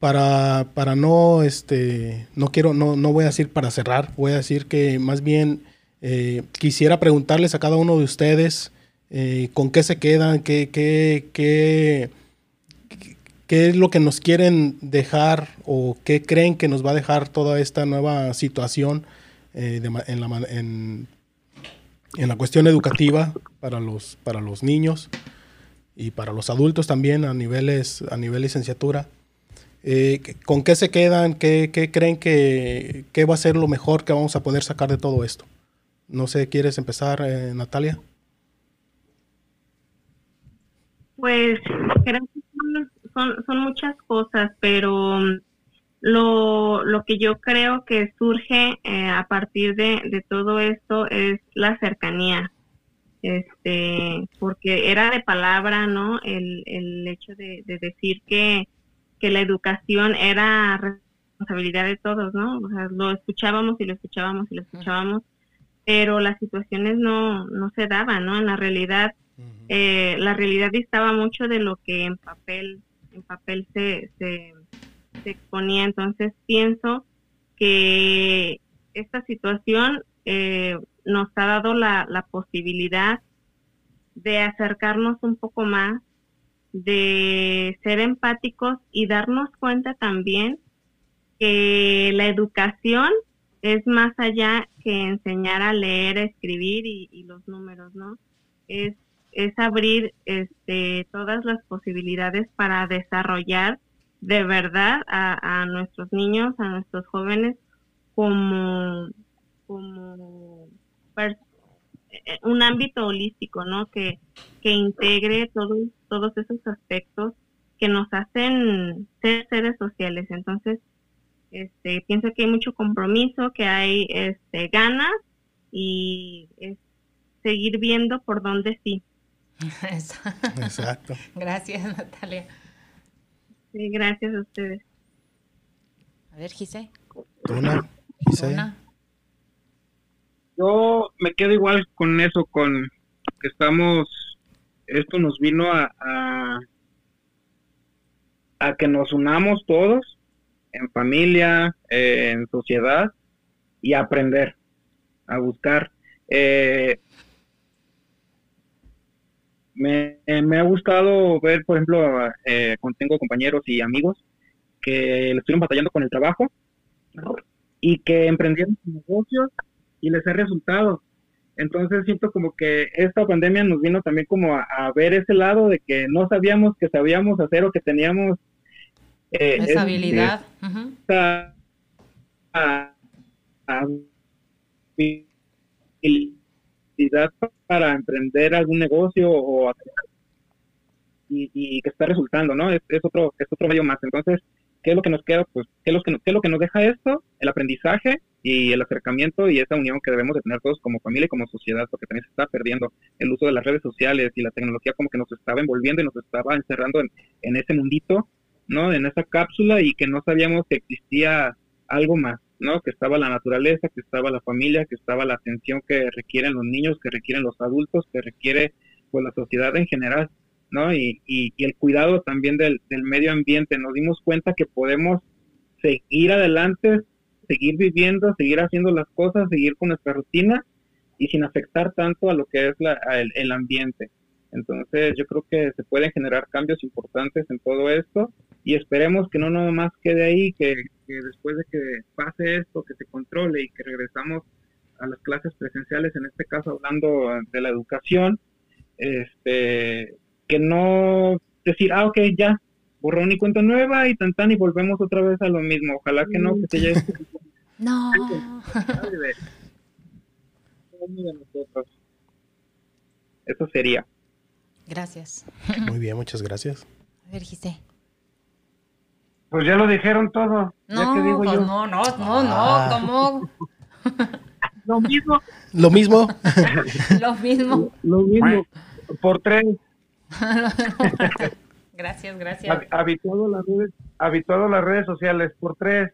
para, para no este no quiero no, no voy a decir para cerrar voy a decir que más bien eh, quisiera preguntarles a cada uno de ustedes eh, con qué se quedan, qué, qué, qué, qué, es lo que nos quieren dejar o qué creen que nos va a dejar toda esta nueva situación eh, en, la, en, la, cuestión educativa para los, para los niños y para los adultos también a niveles a nivel licenciatura. Eh, ¿Con qué se quedan? ¿Qué, qué creen que, que, va a ser lo mejor que vamos a poder sacar de todo esto? No sé, ¿quieres empezar, Natalia? Pues creo que son, son, muchas cosas, pero mm, lo, lo que yo creo que surge eh, a partir de, de todo esto es la cercanía. Este porque era de palabra no el, el hecho de, de decir que, que la educación era responsabilidad de todos no o sea lo escuchábamos y lo escuchábamos y lo escuchábamos pero las situaciones no no se daban no en la realidad eh, la realidad distaba mucho de lo que en papel, en papel se, se, exponía. Entonces pienso que esta situación eh, nos ha dado la, la posibilidad de acercarnos un poco más, de ser empáticos y darnos cuenta también que la educación es más allá que enseñar a leer, a escribir y, y los números, ¿no? Es es abrir este, todas las posibilidades para desarrollar de verdad a, nuestros niños, a nuestros jóvenes como, como eh, un ámbito holístico, ¿no? Que, que integre todos, todos esos aspectos que nos hacen ser seres sociales. Entonces, este, pienso que hay mucho compromiso, que hay este, ganas y es seguir viendo por dónde sí. [laughs] Exacto. [laughs] Gracias, Natalia. Sí, gracias a ustedes. A ver, Gise. Una, Yo me quedo igual con eso, con que estamos, esto nos vino a, a que nos unamos todos en familia, en sociedad y aprender, a buscar. Eh, me, ha gustado ver, por ejemplo, eh, tengo compañeros y amigos que le estuvieron batallando con el trabajo y que emprendieron negocios y les ha resultado. Entonces siento como que esta pandemia nos vino también como a, ver ese lado de que no sabíamos que sabíamos hacer o que teníamos eh, esa habilidad. Para emprender algún negocio o y, que está resultando, ¿no? Es, otro es otro medio más. Entonces, ¿qué es lo que nos queda? Pues, ¿qué es lo que, qué es lo que nos deja esto? El aprendizaje y el acercamiento y esa unión que debemos de tener todos como familia y como sociedad, porque también se está perdiendo el uso de las redes sociales y la tecnología como que nos estaba envolviendo y nos estaba encerrando en, en ese mundito, ¿no? En esa cápsula y que no sabíamos que existía algo más, ¿no? Que estaba la naturaleza, que estaba la familia, que estaba la atención que requieren los niños, que requieren los adultos, que requiere pues la sociedad en general, ¿no? Y, y, y el cuidado también del, del medio ambiente. Nos dimos cuenta que podemos seguir adelante seguir viviendo, seguir haciendo las cosas, seguir con nuestra rutina y sin afectar tanto a lo que es la, el, ambiente. Entonces yo creo que se pueden generar cambios importantes en todo esto y esperemos que no nada más quede ahí, que, después de que pase esto, que se controle y que regresamos a las clases presenciales, en este caso hablando de la educación, este, que no decir, ah, ok, ya, borrón y cuenta nueva y tan tan y volvemos otra vez a lo mismo. Ojalá que no, que se lleve. [laughs] no. Eso sería. Gracias. Muy bien, muchas gracias. A ver, Gise. Pues ya lo dijeron todo. No, digo pues yo? no, no, no, no, ah. ¿cómo? [laughs] lo mismo. Lo mismo. [laughs] lo mismo. Lo mismo. Por tres. [laughs] Gracias, gracias. Habituado a las redes, habituado las redes sociales por tres.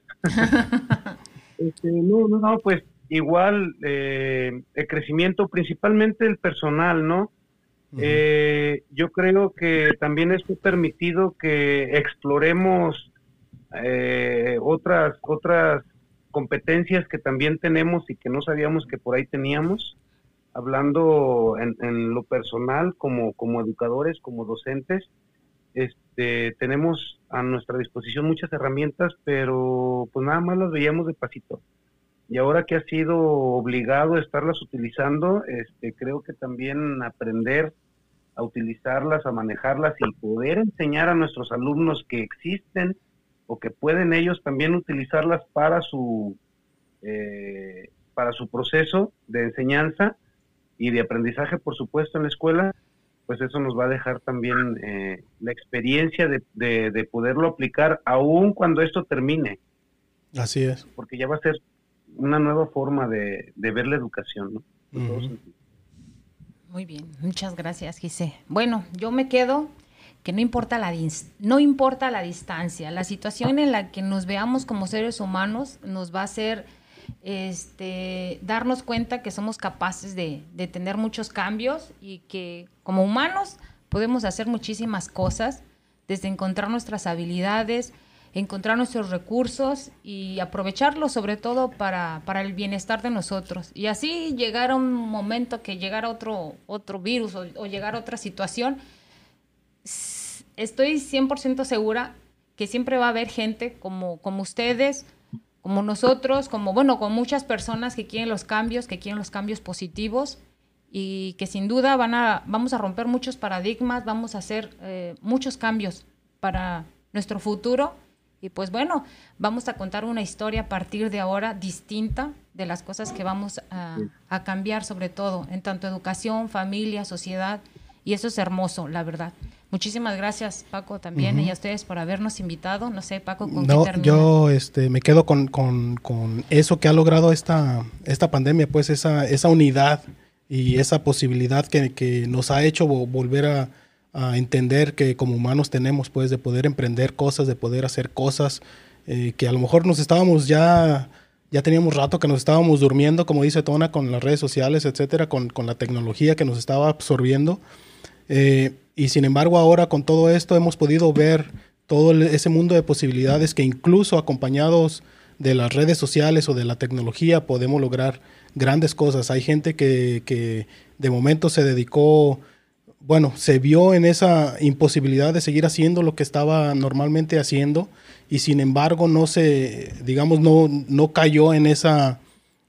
este, no, no, no, pues igual eh, el crecimiento, principalmente el personal, ¿no? Eh, yo creo que también es permitido que exploremos eh, otras otras competencias que también tenemos y que no sabíamos que por ahí teníamos, hablando en, en lo personal como, como educadores, como docentes, este, tenemos a nuestra disposición muchas herramientas, pero pues nada más las veíamos de pasito. Y ahora que ha sido obligado a estarlas utilizando, este, creo que también aprender a utilizarlas, a manejarlas y poder enseñar a nuestros alumnos que existen o que pueden ellos también utilizarlas para su eh, para su proceso de enseñanza y de aprendizaje, por supuesto, en la escuela, pues eso nos va a dejar también eh, la experiencia de, de, poderlo aplicar aún cuando esto termine. Así es. Porque ya va a ser una nueva forma de, ver la educación, ¿no? Muy bien, muchas gracias, Gise. Bueno, yo me quedo que no importa la no importa la distancia, la situación en la que nos veamos como seres humanos nos va a hacer este, darnos cuenta que somos capaces de, tener muchos cambios y que como humanos podemos hacer muchísimas cosas, desde encontrar nuestras habilidades, encontrar nuestros recursos y aprovecharlos sobre todo para, el bienestar de nosotros. Y así llegar a un momento que llegara otro, otro virus o, o llegar a otra situación, estoy 100% segura que siempre va a haber gente como, como ustedes, como nosotros, como bueno, con muchas personas que quieren los cambios, que quieren los cambios positivos y que sin duda van a, vamos a romper muchos paradigmas, vamos a hacer eh, muchos cambios para nuestro futuro y pues bueno, vamos a contar una historia a partir de ahora distinta de las cosas que vamos a, a cambiar sobre todo en tanto educación, familia, sociedad y eso es hermoso, la verdad. Muchísimas gracias, Paco, también, y a ustedes por habernos invitado. No sé, Paco, ¿con no, qué Yo este, me quedo con, eso que ha logrado esta, esta pandemia, pues esa, esa unidad y esa posibilidad que, nos ha hecho volver a, entender que como humanos tenemos, pues, de poder emprender cosas, de poder hacer cosas eh, que a lo mejor nos estábamos ya ya teníamos rato que nos estábamos durmiendo, como dice Tona, con las redes sociales, etcétera, con, con la tecnología que nos estaba absorbiendo. Eh, y sin embargo ahora con todo esto hemos podido ver todo ese mundo de posibilidades que incluso acompañados de las redes sociales o de la tecnología podemos lograr grandes cosas. Hay gente que, que de momento se dedicó, bueno, se vio en esa imposibilidad de seguir haciendo lo que estaba normalmente haciendo y sin embargo no se, digamos, no, no cayó en esa,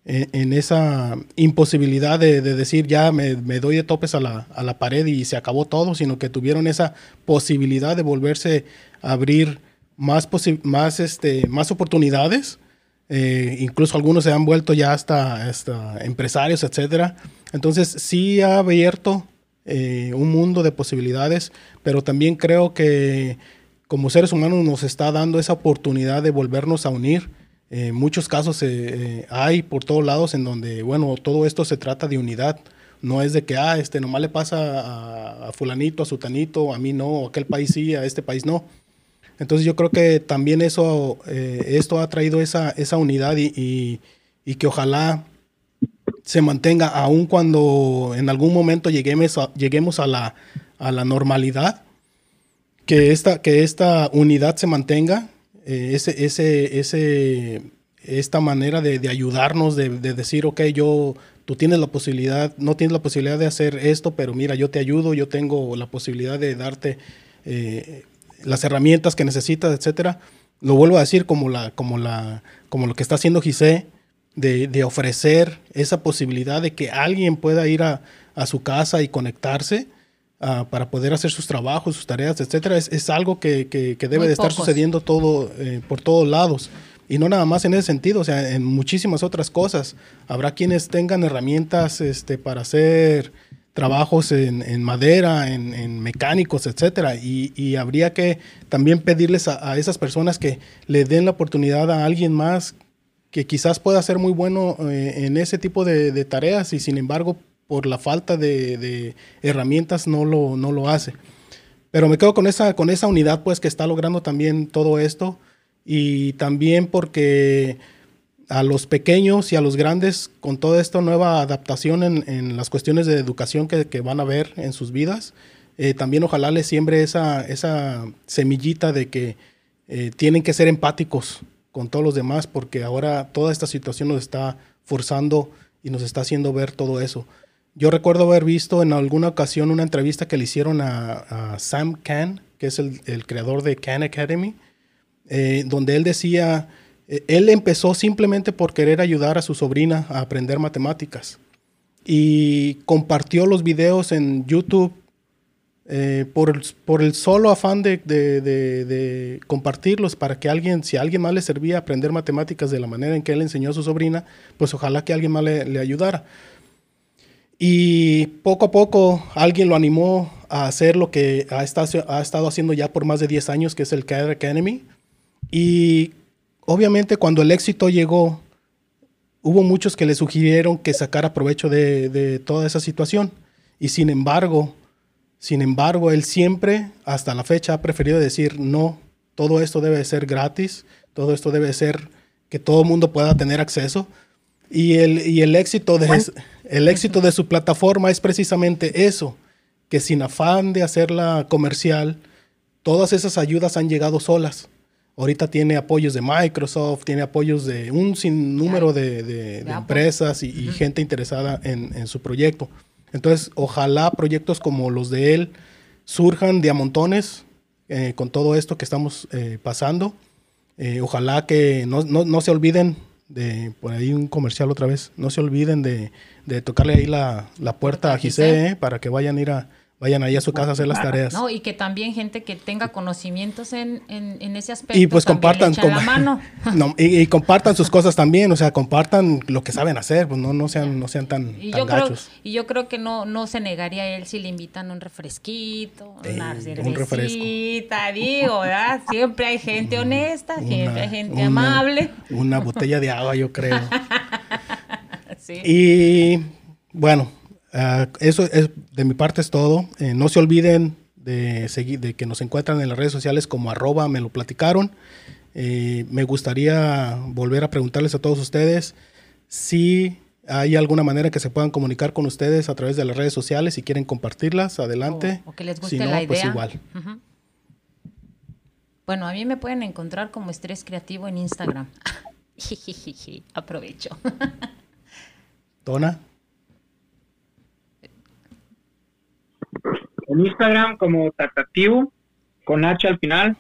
en, esa imposibilidad de, decir ya me, doy de topes a la, a la, pared y se acabó todo, sino que tuvieron esa posibilidad de volverse a abrir más, más, este, más oportunidades eh, incluso algunos se han vuelto ya hasta, empresarios, etcétera. Entonces sí ha abierto eh, un mundo de posibilidades, pero también creo que como seres humanos nos está dando esa oportunidad de volvernos a unir. Eh, muchos casos hay por todos lados en donde, bueno, todo esto se trata de unidad. No es de que, ah, este nomás le pasa a, a fulanito, a sutanito, a mí no, a aquel país sí, a este país no entonces yo creo que también eso, eh, esto ha traído esa, esa unidad y, que ojalá se mantenga aun cuando en algún momento lleguemos a, lleguemos a, la, a la normalidad, que esta, que esta unidad se mantenga, eh, ese, ese, ese, esta manera de, ayudarnos, de, decir, ok, yo, tú tienes la posibilidad, no tienes la posibilidad de hacer esto, pero mira, yo te ayudo, yo tengo la posibilidad de darte eh, las herramientas que necesitas, etcétera. Lo vuelvo a decir como, la, como, la, como lo que está haciendo Gisé, de, ofrecer esa posibilidad de que alguien pueda ir a, su casa y conectarse ah, para poder hacer sus trabajos, sus tareas, etcétera, es, algo que, debe de estar sucediendo todo, eh, por todos lados. Y no nada más en ese sentido, o sea, en muchísimas otras cosas. Habrá quienes tengan herramientas este, para hacer trabajos en, madera, en, mecánicos, etcétera. Y, habría que también pedirles a, esas personas que le den la oportunidad a alguien más que quizás pueda ser muy bueno eh, en ese tipo de, tareas y sin embargo por la falta de, herramientas no lo, no lo hace. Pero me quedo con esa, con esa unidad pues que está logrando también todo esto y también porque a los pequeños y a los grandes con toda esta nueva adaptación en, las cuestiones de educación que, van a ver en sus vidas. Eh, también ojalá les siembre esa, esa semillita de que eh, tienen que ser empáticos con todos los demás porque ahora toda esta situación nos está forzando y nos está haciendo ver todo eso. Yo recuerdo haber visto en alguna ocasión una entrevista que le hicieron a, Sam Khan, que es el, creador de Khan Academy, eh, donde él decía eh, él empezó simplemente por querer ayudar a su sobrina a aprender matemáticas y compartió los videos en YouTube eh, por, por, el solo afán de, compartirlos para que alguien, si a alguien más le servía aprender matemáticas de la manera en que él enseñó a su sobrina, pues ojalá que alguien más le, ayudara. Y poco a poco alguien lo animó a hacer lo que ha estado, ha estado haciendo ya por más de 10 años, que es el Care Academy. Y obviamente cuando el éxito llegó, hubo muchos que le sugirieron que sacara provecho de, toda esa situación. Y sin embargo, sin embargo, él siempre, hasta la fecha, ha preferido decir, no, todo esto debe ser gratis, todo esto debe ser que todo el mundo pueda tener acceso. Y el, el, éxito de, el éxito de su plataforma es precisamente eso, que sin afán de hacerla comercial, todas esas ayudas han llegado solas. Ahorita tiene apoyos de Microsoft, tiene apoyos de un sinnúmero de, de, empresas y, gente interesada en, su proyecto. Entonces, ojalá proyectos como los de él surjan de a montones eh, con todo esto que estamos eh, pasando. Eh, ojalá que no, no, se olviden de, por ahí un comercial otra vez, no se olviden de, de tocarle ahí la, la puerta a Gisé para que vayan a ir a, vayan ahí a su casa a hacer las tareas. No, y que también gente que tenga conocimientos en, en, ese aspecto. Y pues compartan, [laughs] y, compartan sus cosas también, o sea, compartan lo que saben hacer, pues no, no sean, no sean tan, y yo Creo, y yo creo que no, no se negaría a él si le invitan un refresquito, una cervecita, un digo, ¿verdad? Siempre hay gente honesta, siempre hay gente amable. Una botella de agua, yo creo. [laughs] sí. Y bueno, Ah, eso es, de mi parte es todo. Eh, no se olviden de, seguir, de que nos encuentran en las redes sociales como arroba me lo platicaron. Eh, me gustaría volver a preguntarles a todos ustedes si hay alguna manera que se puedan comunicar con ustedes a través de las redes sociales, si quieren compartirlas, adelante. O, que les guste la pues igual. Bueno, a mí me pueden encontrar como estrés creativo en Instagram. [laughs] Aprovecho. [laughs] Dona. En Instagram como Tatativo, con H al final.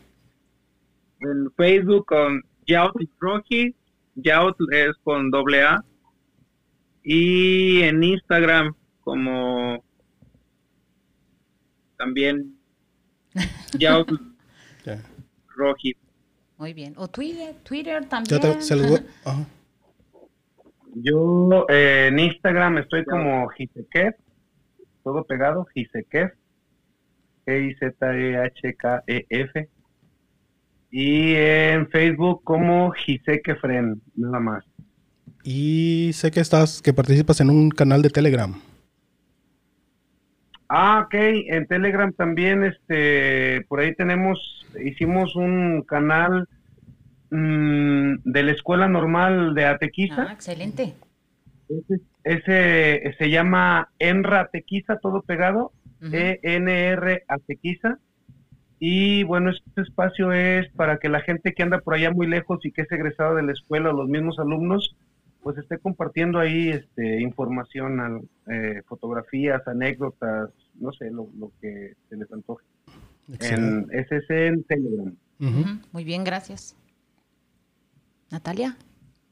En Facebook con Yaut Roji. Yaut es con doble A. Y en Instagram como también [laughs] Roji. Muy bien. O Twitter, Twitter también. [laughs] Yo eh, en Instagram estoy como Gisequef, todo pegado, Gisequef, G-I-Z-E-H-K-E-F. Y en Facebook como Gisequefren, nada más. Y sé que estás, que participas en un canal de Telegram. Ah, ok, en Telegram también, este, por ahí tenemos, hicimos un canal mm, de la Escuela Normal de Atequiza. Ah, excelente. Ese, se llama Enra Atequiza, todo pegado, E-N-R Atequiza. Y bueno, este espacio es para que la gente que anda por allá muy lejos y que es egresado de la escuela, los mismos alumnos, pues esté compartiendo ahí este, información, eh, fotografías, anécdotas, no sé, lo, que se les antoje. En, ese en Telegram. Muy bien, gracias. Natalia.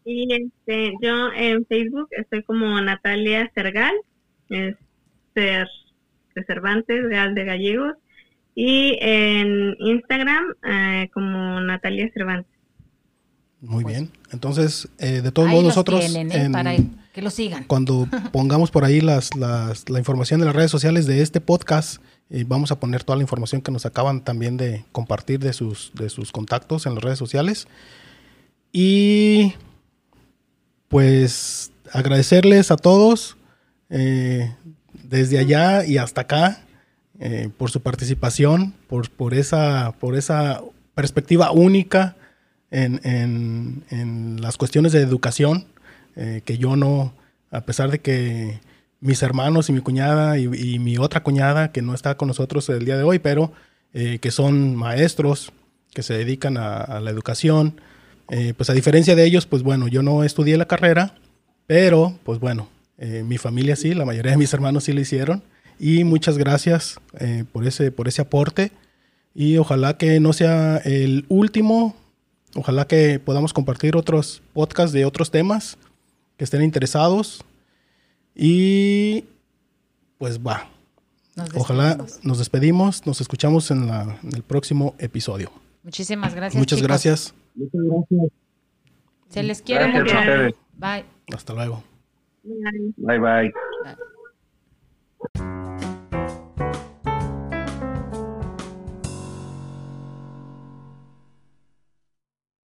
Y este, yo en Facebook estoy como Natalia Sergal, es ser de Cervantes, Real de Gallegos, y en Instagram eh, como Natalia Cervantes. Muy pues, bien. Entonces, eh, de todos modos, nosotros. ¿eh? para que lo sigan. Cuando [laughs] pongamos por ahí las, las, la información de las redes sociales de este podcast, eh, vamos a poner toda la información que nos acaban también de compartir de sus, de sus contactos en las redes sociales. Y pues agradecerles a todos desde allá y hasta acá por su participación, por, por, esa, por esa perspectiva única en, en, las cuestiones de educación, eh, que yo no, a pesar de que mis hermanos y mi cuñada y, mi otra cuñada, que no está con nosotros el día de hoy, pero eh, que son maestros, que se dedican a, la educación, eh, pues a diferencia de ellos, pues bueno, yo no estudié la carrera, pero pues bueno, mi familia sí, la mayoría de mis hermanos sí lo hicieron. Y muchas gracias por, ese, por ese aporte. Y ojalá que no sea el último Ojalá que podamos compartir otros podcasts de otros temas que estén interesados. Y pues va. Ojalá nos despedimos, nos escuchamos en, el próximo episodio. Muchísimas gracias. Muchas gracias. Muchas gracias. Se les quiere mucho. Bye. Hasta luego. 拜拜。拜拜。